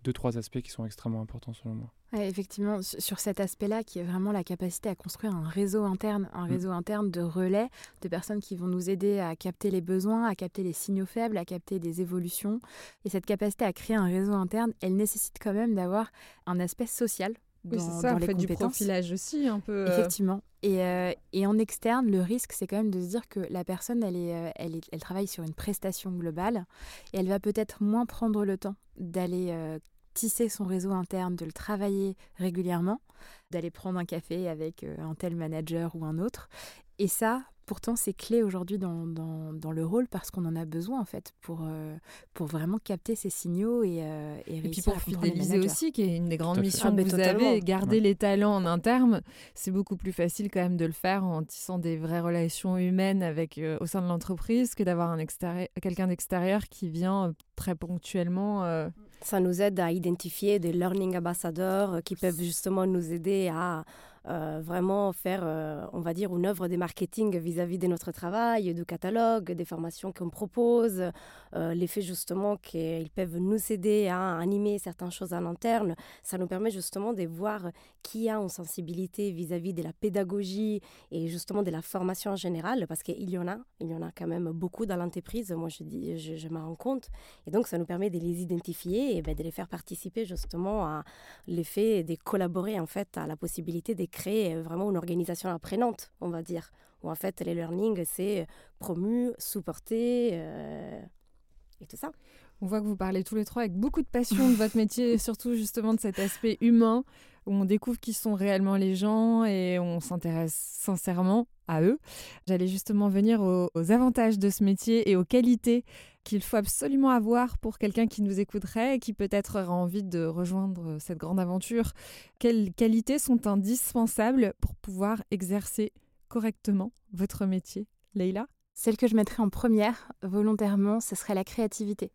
deux, trois aspects qui sont extrêmement importants selon moi. effectivement, sur cet aspect-là, qui est vraiment la capacité à construire un réseau interne, un mm. réseau interne de relais, de personnes qui vont nous aider à capter les besoins, à capter les signaux faibles, à capter des évolutions. Et cette capacité à créer un réseau interne, elle nécessite quand même d'avoir un aspect social. Dans, oui, c'est ça, dans les fait du profilage aussi, un peu. Euh. Effectivement. Et, euh, et, en externe, le risque, c'est quand même de se dire que la personne, elle, est, euh, elle, est, elle travaille sur une prestation globale et elle va peut-être moins prendre le temps d'aller tisser son réseau interne, de le travailler régulièrement, d'aller prendre un café avec un tel manager ou un autre. Et ça, pourtant, c'est clé aujourd'hui dans, dans, le rôle parce qu'on en a besoin, en fait, pour, euh, pour vraiment capter ces signaux et, euh, et, puis pour fidéliser aussi, qui est une des grandes missions que vous avez, garder les talents en interne. C'est beaucoup plus facile quand même de le faire en tissant des vraies relations humaines avec, euh, au sein de l'entreprise que d'avoir un quelqu'un d'extérieur qui vient très ponctuellement. Ça nous aide à identifier des learning ambassadors qui peuvent justement nous aider à euh, vraiment faire, euh, on va dire, une œuvre de marketing vis-à-vis de notre travail, du catalogue, des formations qu'on propose, euh, l'effet justement qu'ils peuvent nous aider à animer certaines choses en interne. Ça nous permet justement de voir qui a une sensibilité vis-à-vis de la pédagogie et justement de la formation en général, parce qu'il y en a, il y en a quand même beaucoup dans l'entreprise, moi je, dis, je, m'en rends compte. Et donc ça nous permet de les identifier et ben, de les faire participer justement à l'effet de collaborer en fait à la possibilité d'écrire créer euh, vraiment une organisation apprenante, on va dire, où en fait les learning, c'est promu, supporté euh, et tout ça. On voit que vous parlez tous les trois avec beaucoup de passion de votre métier et surtout justement de cet aspect humain où on découvre qui sont réellement les gens et on s'intéresse sincèrement à eux. J'allais justement venir aux, avantages de ce métier et aux qualités qu'il faut absolument avoir pour quelqu'un qui nous écouterait et qui peut-être aura envie de rejoindre cette grande aventure. Quelles qualités sont indispensables pour pouvoir exercer correctement votre métier? Leïla? Celle que je mettrais en première volontairement, ce serait la créativité.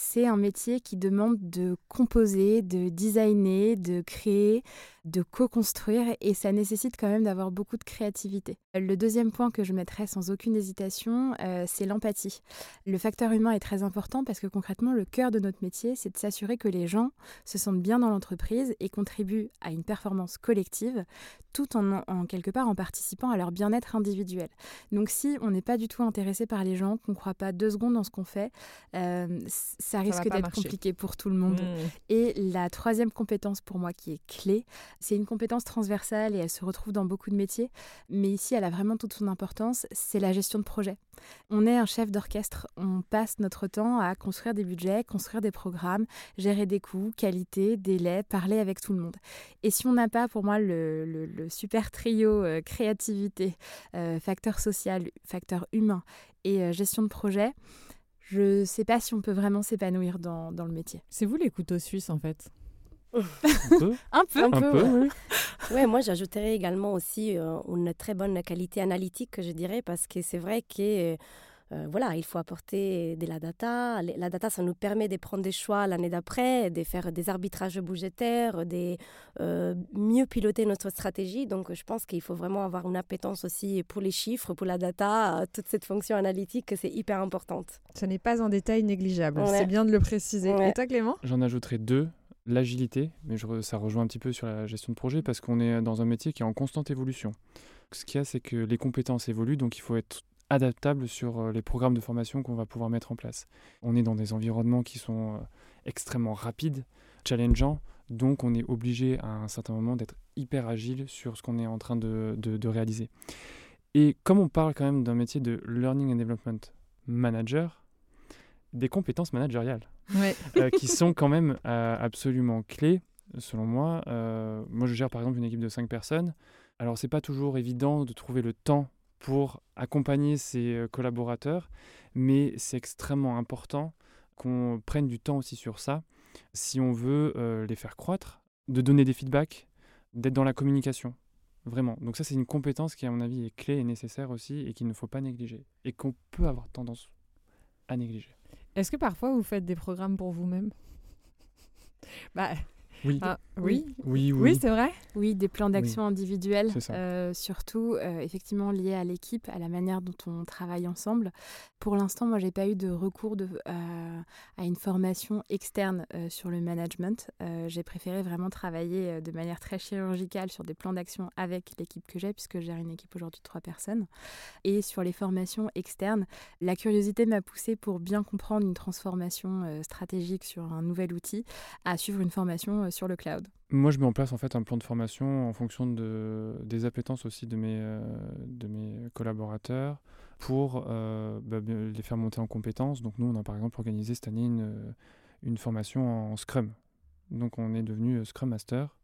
C'est un métier qui demande de composer, de designer, de créer, de co-construire et ça nécessite quand même d'avoir beaucoup de créativité. Le deuxième point que je mettrais sans aucune hésitation, euh, c'est l'empathie. Le facteur humain est très important parce que concrètement, le cœur de notre métier, c'est de s'assurer que les gens se sentent bien dans l'entreprise et contribuent à une performance collective tout en, quelque part en participant à leur bien-être individuel. Donc si on n'est pas du tout intéressé par les gens, qu'on ne croit pas deux secondes dans ce qu'on fait, euh, ça risque d'être compliqué pour tout le monde. Mmh. Et la troisième compétence pour moi qui est clé, c'est une compétence transversale et elle se retrouve dans beaucoup de métiers, mais ici elle a vraiment toute son importance, c'est la gestion de projet. On est un chef d'orchestre, on passe notre temps à construire des budgets, construire des programmes, gérer des coûts, qualité, délai, parler avec tout le monde. Et si on n'a pas pour moi le, super trio euh, créativité, euh, facteur social, facteur humain et euh, gestion de projet, je ne sais pas si on peut vraiment s'épanouir dans, dans le métier. C'est vous les couteaux suisses en fait [laughs] un peu. un peu, un peu, oui. moi j'ajouterais également aussi euh, une très bonne qualité analytique, je dirais, parce que c'est vrai que euh, voilà, il faut apporter de la data. La data, ça nous permet de prendre des choix l'année d'après, de faire des arbitrages budgétaires, de euh, mieux piloter notre stratégie. Donc, je pense qu'il faut vraiment avoir une appétence aussi pour les chiffres, pour la data, toute cette fonction analytique, c'est hyper importante. Ce n'est pas un détail négligeable, c'est bien de le préciser. Et toi, Clément? J'en ajouterai deux l'agilité, mais ça rejoint un petit peu sur la gestion de projet parce qu'on est dans un métier qui est en constante évolution. Ce qu'il y a, c'est que les compétences évoluent, donc il faut être adaptable sur euh, les programmes de formation qu'on va pouvoir mettre en place. On est dans des environnements qui sont euh, extrêmement rapides, challengeants, donc on est obligé à un certain moment d'être hyper agile sur ce qu'on est en train de, de réaliser. Et comme on parle quand même d'un métier de Learning and Development Manager, des compétences managériales euh, qui sont quand même euh, absolument clés, selon moi. Euh, moi, je gère par exemple une équipe de 5 personnes. Alors, c'est pas toujours évident de trouver le temps pour accompagner ses collaborateurs, mais c'est extrêmement important qu'on prenne du temps aussi sur ça si on veut les faire croître, de donner des feedbacks, d'être dans la communication. Vraiment. Donc ça, c'est une compétence qui, à mon avis, est clé et nécessaire aussi et qu'il ne faut pas négliger et qu'on peut avoir tendance à négliger. Est-ce que parfois vous faites des programmes pour vous-même? Bah, ah, oui. oui. oui. Oui, c'est vrai. Oui, des plans d'action individuels, euh, surtout euh, effectivement liés à l'équipe, à la manière dont on travaille ensemble. Pour l'instant, moi, j'ai pas eu de recours de, euh, à une formation externe sur le management. j'ai préféré vraiment travailler de manière très chirurgicale sur des plans d'action avec l'équipe que j'ai, puisque j'ai une équipe aujourd'hui de trois personnes. Et sur les formations externes, la curiosité m'a poussée pour bien comprendre une transformation stratégique sur un nouvel outil à suivre une formation euh, sur le cloud Moi, je mets en place en fait un plan de formation en fonction de, des appétences aussi de mes, euh, de mes collaborateurs pour euh, bah, les faire monter en compétences. Donc nous, on a par exemple organisé cette année une, une formation en Scrum. Donc on est devenu Scrum Master.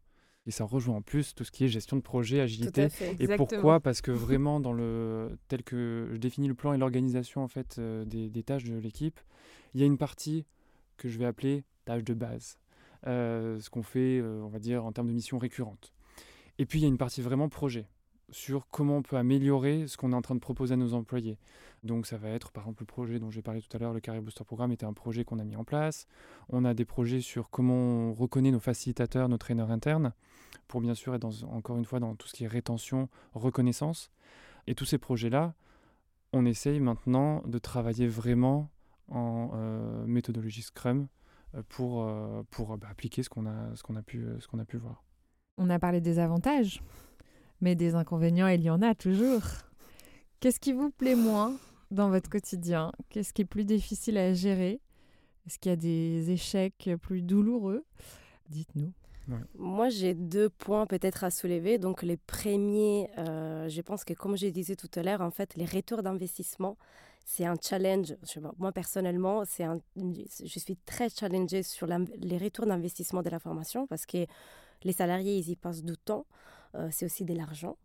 Et ça rejoint en plus tout ce qui est gestion de projet, agilité. Et pourquoi? Parce que [laughs] vraiment, dans le tel que je définis le plan et l'organisation en fait des, des, tâches de l'équipe, il y a une partie que je vais appeler tâche de base. Euh, ce qu'on fait, euh, on va dire, en termes de missions récurrentes. Et puis, il y a une partie vraiment projet sur comment on peut améliorer ce qu'on est en train de proposer à nos employés. Donc ça va être par exemple le projet dont j'ai parlé tout à l'heure, le Career Booster Programme était un projet qu'on a mis en place. On a des projets sur comment on reconnaît nos facilitateurs, nos traîneurs internes, pour bien sûr être encore une fois dans tout ce qui est rétention, reconnaissance. Et tous ces projets-là, on essaye maintenant de travailler vraiment en euh, méthodologie Scrum pour, euh, pour bah, appliquer ce qu'on a, ce qu'on a, pu, euh, ce qu'on a pu voir. On a parlé des avantages, mais des inconvénients, il y en a toujours. Qu'est-ce qui vous plaît moins dans votre quotidien? Qu'est-ce qui est plus difficile à gérer? Est-ce qu'il y a des échecs plus douloureux? Dites-nous. Moi, j'ai deux points peut-être à soulever. Donc, les premiers, je pense que comme je disais tout à l'heure, en fait, les retours d'investissement, c'est un challenge. Moi, personnellement, c'est un, je suis très challengée sur les retours d'investissement de la formation parce que les salariés, ils y passent du temps. Euh, c'est aussi de l'argent.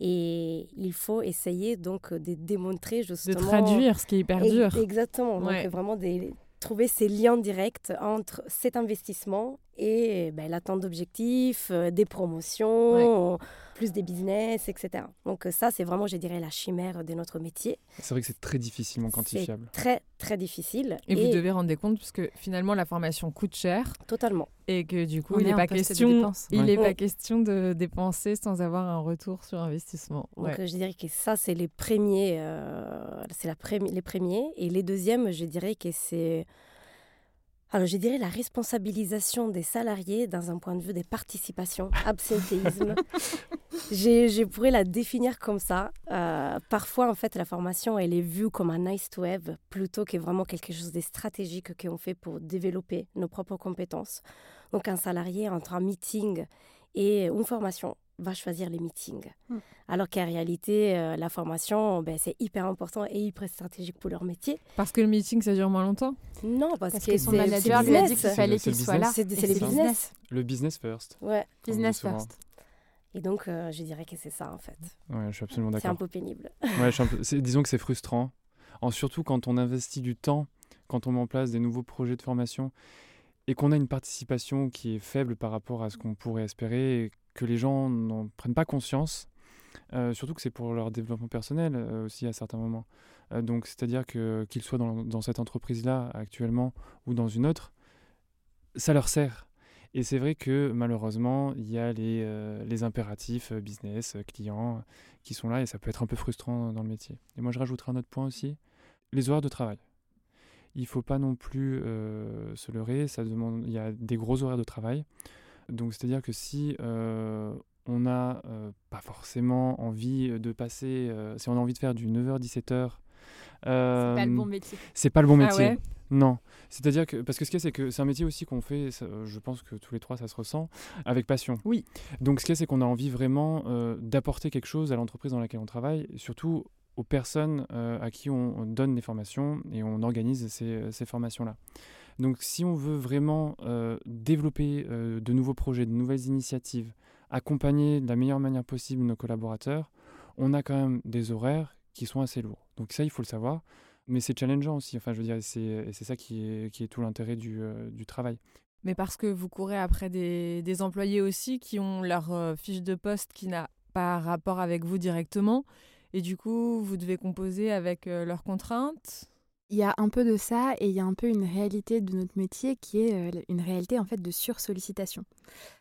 Et il faut essayer donc de démontrer justement... De traduire ce qui est hyper dur. Exactement. Donc vraiment de trouver ces liens directs entre cet investissement et ben, l'attente d'objectifs, euh, des promotions, plus des business, etc. Donc ça, c'est vraiment, je dirais, la chimère de notre métier. C'est vrai que c'est très difficilement quantifiable. Très, très difficile. Et, vous devez rendre compte, puisque finalement, la formation coûte cher. Totalement. Et que du coup, il n'est pas, question, il n'est pas question de dépenser sans avoir un retour sur investissement. Donc je dirais que ça, c'est les premiers, euh, c'est la les premiers. Et les deuxièmes, je dirais que c'est alors, je dirais la responsabilisation des salariés dans un point de vue des participations, [laughs] absentéisme. je, pourrais la définir comme ça. Euh, parfois, en fait, la formation, elle est vue comme un nice to have plutôt que vraiment quelque chose de stratégique qu'on fait pour développer nos propres compétences. Donc, un salarié entre un meeting et une formation, va choisir les meetings. Hmm. Alors qu'en réalité, euh, la formation, ben, c'est hyper important et hyper stratégique pour leur métier. Parce que le meeting, ça dure moins longtemps? Non, parce, que, son manager lui a dit qu'il fallait qu'il soit là. C'est le business. Le business first. Ouais. Business first. Et donc, euh, je dirais que c'est ça, en fait. Ouais, je suis absolument d'accord. C'est un peu pénible. ouais, disons que c'est frustrant. En, surtout quand on investit du temps, quand on met en place des nouveaux projets de formation et qu'on a une participation qui est faible par rapport à ce qu'on pourrait espérer, que les gens n'en prennent pas conscience, euh, surtout que c'est pour leur développement personnel euh, aussi à certains moments. Euh, donc, c'est-à-dire que qu'ils soient dans, cette entreprise-là actuellement ou dans une autre, ça leur sert. Et c'est vrai que malheureusement, il y a les, les impératifs business, clients qui sont là et ça peut être un peu frustrant dans le métier. Et moi, je rajouterai un autre point aussi les horaires de travail. Il ne faut pas non plus se leurrer, ça demande, il y a des gros horaires de travail. Donc c'est-à-dire que si euh, on n'a euh, pas forcément envie de passer, euh, si on a envie de faire du 9h-17h, c'est pas le bon métier. C'est pas le bon ah métier. non, c'est-à-dire que parce que ce qu'il y a, c'est que c'est un métier aussi qu'on fait. je pense que tous les trois, ça se ressent avec passion. Oui. Donc ce qu'il y a, c'est qu'on a envie vraiment d'apporter quelque chose à l'entreprise dans laquelle on travaille, surtout aux personnes à qui on, donne des formations et on organise ces, ces formations-là. Donc si on veut vraiment euh, développer euh, de nouveaux projets, de nouvelles initiatives, accompagner de la meilleure manière possible nos collaborateurs, on a quand même des horaires qui sont assez lourds. Donc ça, il faut le savoir. Mais c'est challengeant aussi. Enfin, je veux dire, c'est ça qui est, qui est tout l'intérêt du, euh, du, travail. Mais parce que vous courez après des, des employés aussi qui ont leur fiche de poste qui n'a pas rapport avec vous directement. Et du coup, vous devez composer avec leurs contraintes il y a un peu de ça et il y a un peu une réalité de notre métier qui est euh, une réalité en fait de sursollicitation.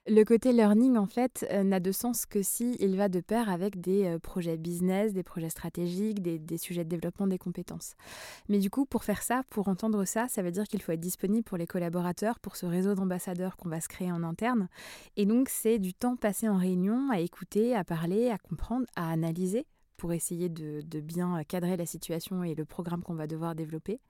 Le côté learning en fait euh, n'a de sens que si il va de pair avec des euh, projets business, des projets stratégiques, des, des, sujets de développement des compétences. Mais du coup, pour faire ça, pour entendre ça, ça veut dire qu'il faut être disponible pour les collaborateurs, pour ce réseau d'ambassadeurs qu'on va se créer en interne. Et donc, c'est du temps passé en réunion à écouter, à parler, à comprendre, à analyser pour essayer de, bien cadrer la situation et le programme qu'on va devoir développer.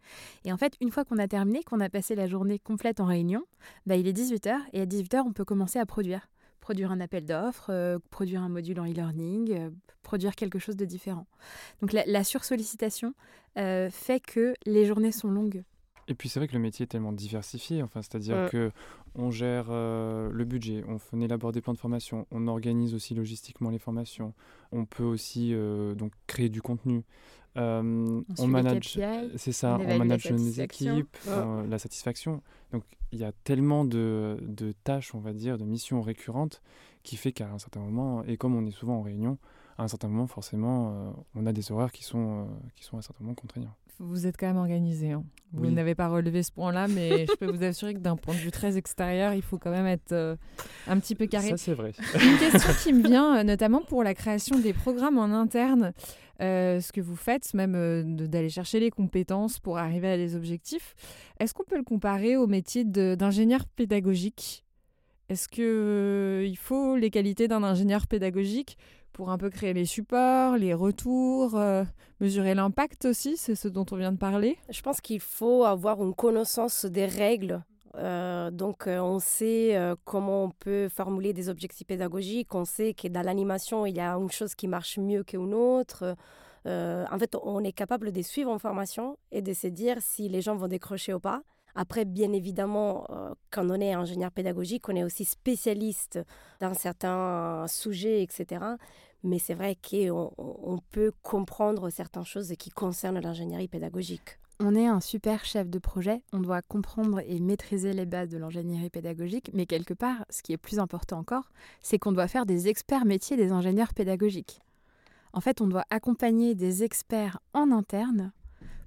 Et en fait, une fois qu'on a terminé, qu'on a passé la journée complète en réunion, bah, il est 18h et à 18h, on peut commencer à produire. Produire un appel d'offres, euh, produire un module en e-learning, euh, produire quelque chose de différent. Donc la, sursollicitation euh, fait que les journées sont longues. Et puis c'est vrai que le métier est tellement diversifié, enfin, c'est-à-dire que on gère euh, le budget, on, élabore des plans de formation, on organise aussi logistiquement les formations, on peut aussi euh, donc créer du contenu. Euh, on, manage, c'est ça, on, manage nos équipes, la satisfaction. Donc il y a tellement de, de, tâches, on va dire, de missions récurrentes qui fait qu'à un certain moment, et comme on est souvent en réunion, à un certain moment, forcément, on a des horaires qui sont, qui sont à un certain moment contraignants vous êtes quand même organisé. Hein. Vous n'avez pas relevé ce point-là, mais [laughs] je peux vous assurer que d'un point de vue très extérieur, il faut quand même être euh, un petit peu carré. Ça, c'est vrai. Une question qui me vient, euh, notamment pour la création des programmes en interne, euh, ce que vous faites, même d'aller chercher les compétences pour arriver à des objectifs. Est-ce qu'on peut le comparer au métier d'ingénieur pédagogique? Est-ce qu'il faut les qualités d'un ingénieur pédagogique pour un peu créer les supports, les retours, euh, mesurer l'impact aussi, c'est ce dont on vient de parler Je pense qu'il faut avoir une connaissance des règles. Euh, donc euh, on sait comment on peut formuler des objectifs pédagogiques, on sait que dans l'animation, il y a une chose qui marche mieux qu'une autre. en fait, on est capable de suivre en formation et de se dire si les gens vont décrocher ou pas. Après, bien évidemment, quand on est ingénieur pédagogique, on est aussi spécialiste dans certains sujets, etc. Mais c'est vrai qu'on on peut comprendre certaines choses qui concernent l'ingénierie pédagogique. on est un super chef de projet, on doit comprendre et maîtriser les bases de l'ingénierie pédagogique, mais quelque part, ce qui est plus important encore, c'est qu'on doit faire des experts métiers des ingénieurs pédagogiques. En fait, on doit accompagner des experts en interne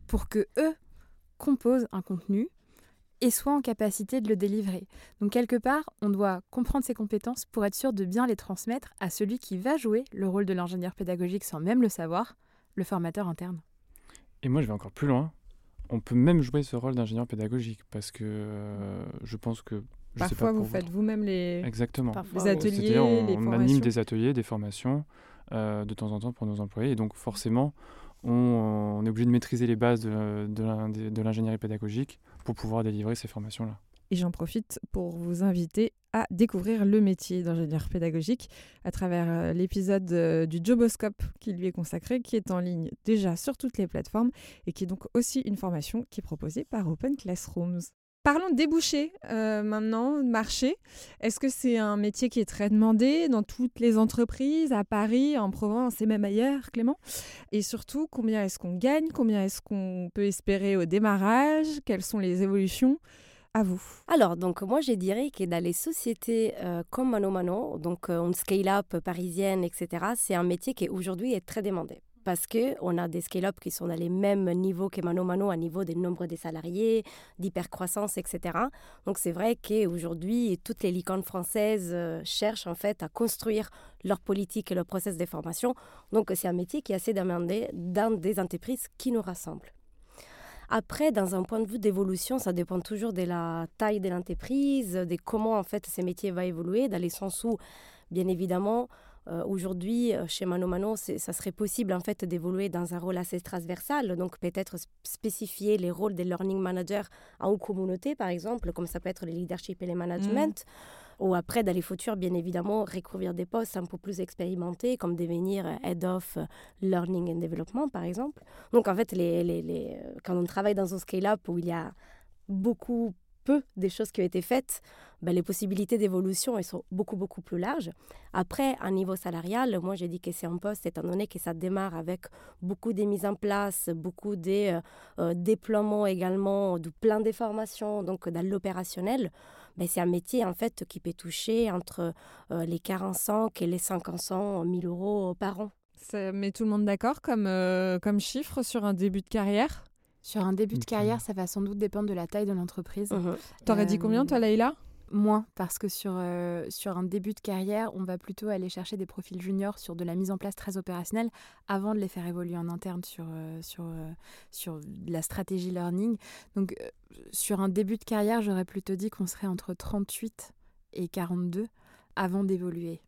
pour que eux composent un contenu et soient en capacité de le délivrer. Donc quelque part, on doit comprendre ses compétences pour être sûr de bien les transmettre à celui qui va jouer le rôle de l'ingénieur pédagogique sans même le savoir, le formateur interne. Et moi, je vais encore plus loin. On peut même jouer ce rôle d'ingénieur pédagogique parce que euh, je pense que je Parfois, sais pas pour vous faites vous-même les, Exactement. Parfois, les ateliers, on, les on formations. anime des ateliers, des formations euh, de temps en temps pour nos employés. Et donc, forcément, on, on est obligé de maîtriser les bases de, de l'ingénierie pédagogique pour pouvoir délivrer ces formations-là. Et j'en profite pour vous inviter à découvrir le métier d'ingénieur pédagogique à travers euh, l'épisode euh, du Joboscope qui lui est consacré, qui est en ligne déjà sur toutes les plateformes et qui est donc aussi une formation qui est proposée par Open Classrooms. Parlons de débouchés euh, maintenant, de marché. Est-ce que c'est un métier qui est très demandé dans toutes les entreprises, à Paris, en Provence et même ailleurs, Clément? Et surtout, combien est-ce qu'on gagne? Combien est-ce qu'on peut espérer au démarrage? Quelles sont les évolutions? À vous. Alors, donc moi, je dirais que dans les sociétés euh, comme Mano Mano, donc euh, une scale-up parisienne, etc., c'est un métier qui aujourd'hui est très demandé. Parce qu'on a des scale-up qui sont dans les mêmes niveaux que Mano Mano, à niveau des nombres des salariés, d'hypercroissance, etc. Donc c'est vrai qu'aujourd'hui, toutes les licornes françaises euh, cherchent en fait à construire leur politique et leur process de formation. Donc c'est un métier qui est assez demandé dans des entreprises qui nous rassemblent. Après, dans un point de vue d'évolution, ça dépend toujours de la taille de l'entreprise, de comment en fait ces métiers vont évoluer, dans le sens où, bien évidemment, euh, aujourd'hui, euh, chez Mano Mano, ça serait possible en fait d'évoluer dans un rôle assez transversal, donc peut-être spécifier les rôles des learning managers une communauté, par exemple, comme ça peut être le leadership et le management. Ou après, dans les futurs, bien évidemment, recouvrir des postes un peu plus expérimentés, comme devenir Head of Learning and Development, par exemple. Donc, en fait, les, les- les- euh, quand on travaille dans un scale-up où il y a beaucoup, peu des choses qui ont été faites, ben, les possibilités d'évolution elles sont beaucoup, beaucoup plus larges. Après, à niveau salarial, moi, j'ai dit que c'est un poste, étant donné que ça démarre avec beaucoup de mises en place, beaucoup de euh, euh, déploiements également, du plan de formation, donc dans l'opérationnel. Ben, c'est un métier en fait qui peut toucher entre euh, les 45 et les 500 000 euros par an. Ça met tout le monde d'accord comme, euh, comme chiffre sur un début de carrière? Sur un début de carrière, ça va sans doute dépendre de la taille de l'entreprise. T'aurais dit Euh, combien, toi, Leïla? Moins, parce que sur, euh, sur un début de carrière, on va plutôt aller chercher des profils juniors sur de la mise en place très opérationnelle avant de les faire évoluer en interne sur, euh, sur, euh, sur de la stratégie learning. Donc, euh, sur un début de carrière, j'aurais plutôt dit qu'on serait entre 38 et 42 avant d'évoluer.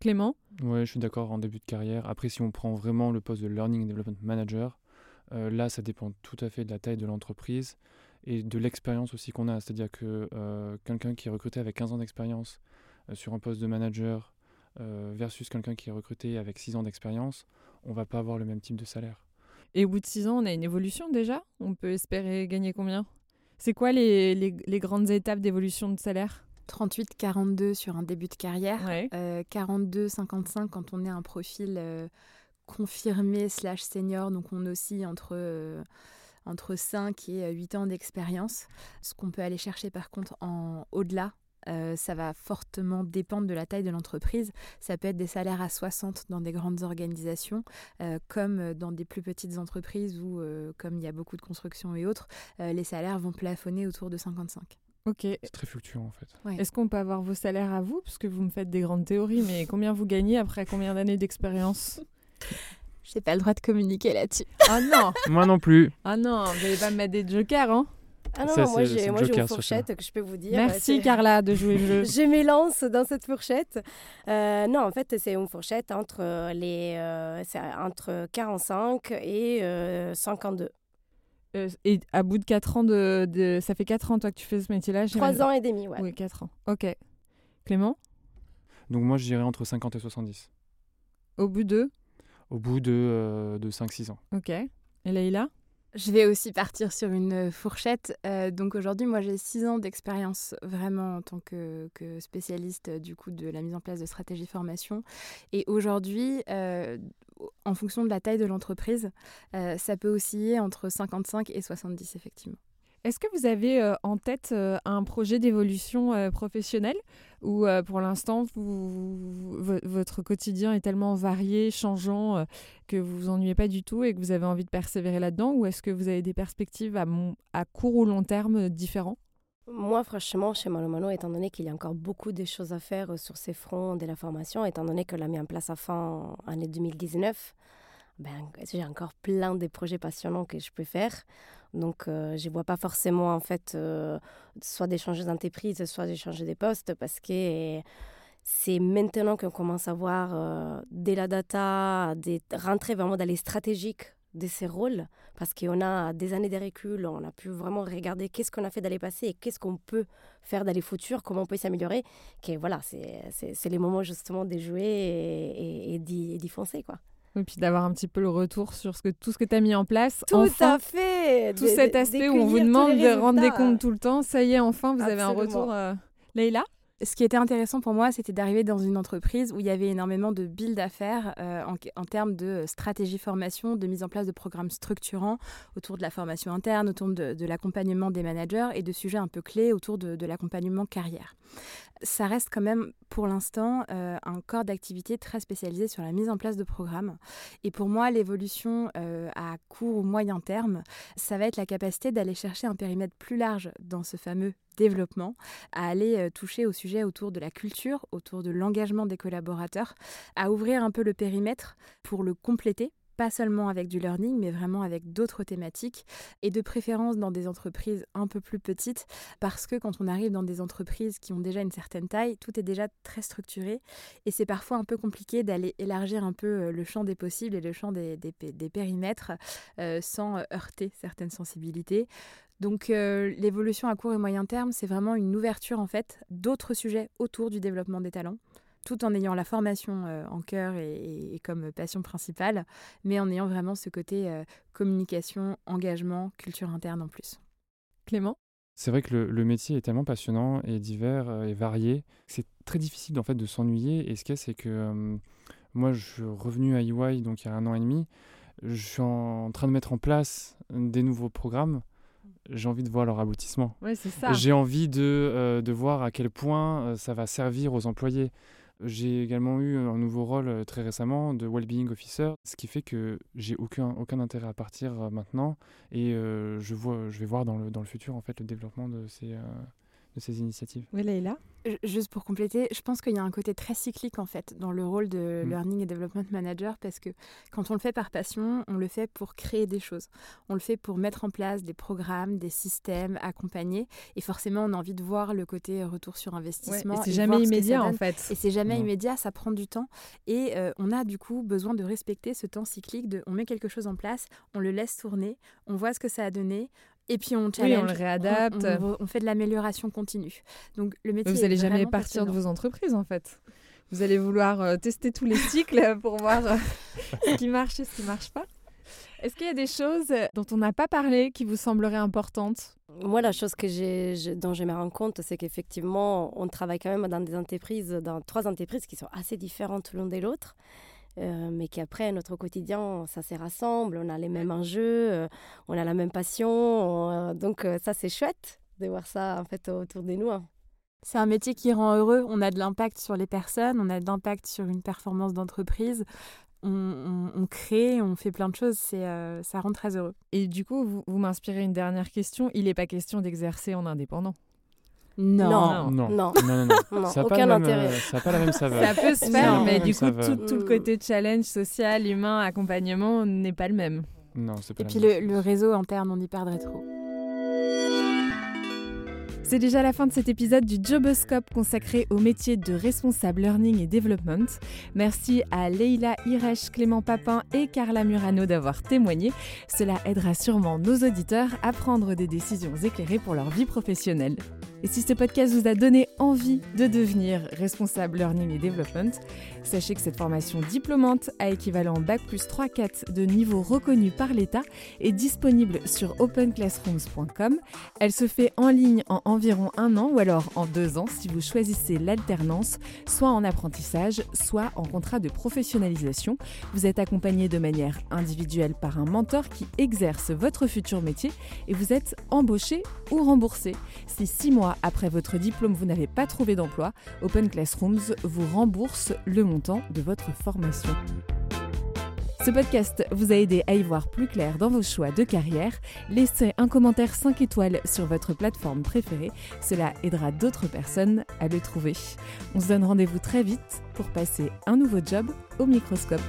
Clément? Ouais, je suis d'accord en début de carrière. Après, si on prend vraiment le poste de Learning and Development Manager, euh, là, ça dépend tout à fait de la taille de l'entreprise et de l'expérience aussi qu'on a. C'est-à-dire que euh, quelqu'un qui est recruté avec 15 ans d'expérience euh, sur un poste de manager euh, versus quelqu'un qui est recruté avec 6 ans d'expérience, on va pas avoir le même type de salaire. Et au bout de 6 ans, on a une évolution déjà? On peut espérer gagner combien? C'est quoi les, les- les grandes étapes d'évolution de salaire? 38-42 sur un début de carrière. Ouais. Euh, 42-55 quand on est un profil euh, confirmé slash senior, donc on oscille entre, euh, entre 5 et euh, 8 ans d'expérience. Ce qu'on peut aller chercher par contre en au-delà, euh, ça va fortement dépendre de la taille de l'entreprise. Ça peut être des salaires à 60 dans des grandes organisations, euh, comme dans des plus petites entreprises où, euh, comme il y a beaucoup de construction et autres, euh, les salaires vont plafonner autour de 55. Ok. C'est très fluctuant en fait. Ouais. Est-ce qu'on peut avoir vos salaires à vous? Parce que vous me faites des grandes théories, mais combien vous gagnez après combien d'années d'expérience? Je n'ai pas le droit de communiquer là-dessus. [laughs] Ah non Moi non plus. Ah non, vous n'allez pas me mettre des jokers, hein Ah non, Ça, non, moi j'ai j'ai une sur fourchette que je peux vous dire. Merci Carla de jouer le jeu. [laughs] Je m'élance dans cette fourchette. Euh, non, en fait, c'est une fourchette entre, euh, les, euh, c'est entre 45 et euh, 52. Euh, et à bout de 4 ans de, de- Ça fait 4 ans toi que tu fais ce métier-là Trois j'imagine. ans et demi, ouais. Oui, 4 ans. Ok. Clément? Donc moi, je dirais entre 50 et 70. Au bout de Au bout de, euh, de 5-6 ans. Ok. Et Leïla? Je vais aussi partir sur une fourchette. Euh, donc aujourd'hui, moi, j'ai six ans d'expérience vraiment en tant que, que spécialiste euh, du coup de la mise en place de stratégie formation. Et aujourd'hui, euh, en fonction de la taille de l'entreprise, ça peut osciller entre 55 et 70 effectivement. Est-ce que vous avez euh, en tête euh, un projet d'évolution euh, professionnelle ou pour l'instant votre quotidien est tellement varié, changeant que vous vous ennuyez pas du tout et que vous avez envie de persévérer là-dedans ou est-ce que vous avez des perspectives à, court ou long terme différents? Moi, franchement, chez Malomano, étant donné qu'il y a encore beaucoup de choses à faire sur ces fronts de la formation, étant donné que l'a mis en place à fin année 2019, ben, j'ai encore plein de projets passionnants que je peux faire. Donc, euh, je ne vois pas forcément, en fait, euh, soit d'échanger d'entreprise, soit d'échanger des postes, parce que c'est maintenant qu'on commence à voir euh, de la data, de rentrer vraiment dans les stratégiques de ces rôles, parce qu'on a des années de recul, on a pu vraiment regarder qu'est-ce qu'on a fait dans les et qu'est-ce qu'on peut faire dans les futurs, comment on peut s'améliorer. Que voilà, c'est les moments justement de jouer et, et d'y foncer, quoi. Et puis d'avoir un petit peu le retour sur ce que, tout ce que tu as mis en place. Tout à fait Tout cet aspect où on vous demande de rendre des comptes tout le temps. Ça y est, enfin, vous avez un retour. Euh... Leïla? Ce qui était intéressant pour moi, c'était d'arriver dans une entreprise où il y avait énormément de build à faire euh, en, termes de stratégie formation, de mise en place de programmes structurants autour de la formation interne, autour de, l'accompagnement des managers et de sujets un peu clés autour de, l'accompagnement carrière. Ça reste quand même pour l'instant euh, un corps d'activité très spécialisé sur la mise en place de programmes. Et pour moi, l'évolution euh, à court ou moyen terme, ça va être la capacité d'aller chercher un périmètre plus large dans ce fameux développement, à aller toucher au sujet autour de la culture, autour de l'engagement des collaborateurs, à ouvrir un peu le périmètre pour le compléter pas seulement avec du learning, mais vraiment avec d'autres thématiques, et de préférence dans des entreprises un peu plus petites, parce que quand on arrive dans des entreprises qui ont déjà une certaine taille, tout est déjà très structuré, et c'est parfois un peu compliqué d'aller élargir un peu le champ des possibles et le champ des, périmètres sans heurter certaines sensibilités. Donc euh, l'évolution à court et moyen terme, c'est vraiment une ouverture en fait d'autres sujets autour du développement des talents, tout en ayant la formation euh, en cœur et, comme passion principale, mais en ayant vraiment ce côté euh, communication, engagement, culture interne en plus. Clément? C'est vrai que le, métier est tellement passionnant et divers et varié, c'est très difficile en fait de s'ennuyer. Et ce qu'il y a, c'est que moi, je suis revenu à EY donc il y a un an et demi. Je suis en train de mettre en place des nouveaux programmes j'ai envie de voir leur aboutissement. c'est ça. J'ai envie de, euh, de voir à quel point euh, ça va servir aux employés. J'ai également eu un nouveau rôle euh, très récemment de well-being officer, ce qui fait que j'ai aucun, aucun intérêt à partir maintenant et je, vois, je vais voir dans le, dans le futur en fait le développement de ces, de ces initiatives. Oui, Leïla Juste pour compléter, je pense qu'il y a un côté très cyclique en fait dans le rôle de mm. Learning et Development Manager parce que quand on le fait par passion, on le fait pour créer des choses. On le fait pour mettre en place des programmes, des systèmes, accompagner. Et forcément, on a envie de voir le côté retour sur investissement. et c'est jamais immédiat en fait. Et c'est jamais immédiat, ça prend du temps. Et euh, on a du coup besoin de respecter ce temps cyclique de on met quelque chose en place, on le laisse tourner, on voit ce que ça a donné, et puis on challenge, on le réadapte. On, fait de l'amélioration continue. Donc le métier. Vous n'allez jamais partir de vos entreprises en fait. Vous allez vouloir euh, tester tous les cycles [laughs] pour voir euh, ce qui marche et ce qui ne marche pas. Est-ce qu'il y a des choses dont on n'a pas parlé qui vous sembleraient importantes? Moi, la chose que j'ai, dont je me rends compte, c'est qu'effectivement, on travaille quand même dans des entreprises, dans trois entreprises qui sont assez différentes l'une de l'autre. Euh, mais qu'après, notre quotidien, ça se rassemble, on a les mêmes enjeux, euh, on a la même passion. Euh, donc ça, c'est chouette de voir ça en fait autour de nous. Hein. C'est un métier qui rend heureux. On a de l'impact sur les personnes, on a de l'impact sur une performance d'entreprise. On, crée, on fait plein de choses, c'est, ça rend très heureux. Et du coup, vous, vous m'inspirez une dernière question. Il n'est pas question d'exercer en indépendant. Non. Non. Non. non, Ça aucun intérêt. ça n'a pas la même saveur. Ça peut se faire, mais du coup, tout, le côté challenge social, humain, accompagnement n'est pas le même. Non, c'est pas Et puis le, le, réseau interne, on y perdrait trop. C'est déjà la fin de cet épisode du Joboscope consacré au métier de responsable learning et development. Merci à Leila Iresh, Clément Papin et Carla Murano d'avoir témoigné. Cela aidera sûrement nos auditeurs à prendre des décisions éclairées pour leur vie professionnelle. Et si ce podcast vous a donné envie de devenir responsable learning et development, sachez que cette formation diplômante à équivalent Bac plus 3-4 de niveau reconnu par l'État est disponible sur openclassrooms.com. Elle se fait en ligne en environ un an ou alors en deux ans si vous choisissez l'alternance, soit en apprentissage, soit en contrat de professionnalisation. Vous êtes accompagné de manière individuelle par un mentor qui exerce votre futur métier et vous êtes embauché ou remboursé. Si six après votre diplôme, vous n'avez pas trouvé d'emploi, Open Classrooms vous rembourse le montant de votre formation. Ce podcast vous a aidé à y voir plus clair dans vos choix de carrière. Laissez un commentaire 5 étoiles sur votre plateforme préférée. Cela aidera d'autres personnes à le trouver. On se donne rendez-vous très vite pour passer un nouveau job au microscope.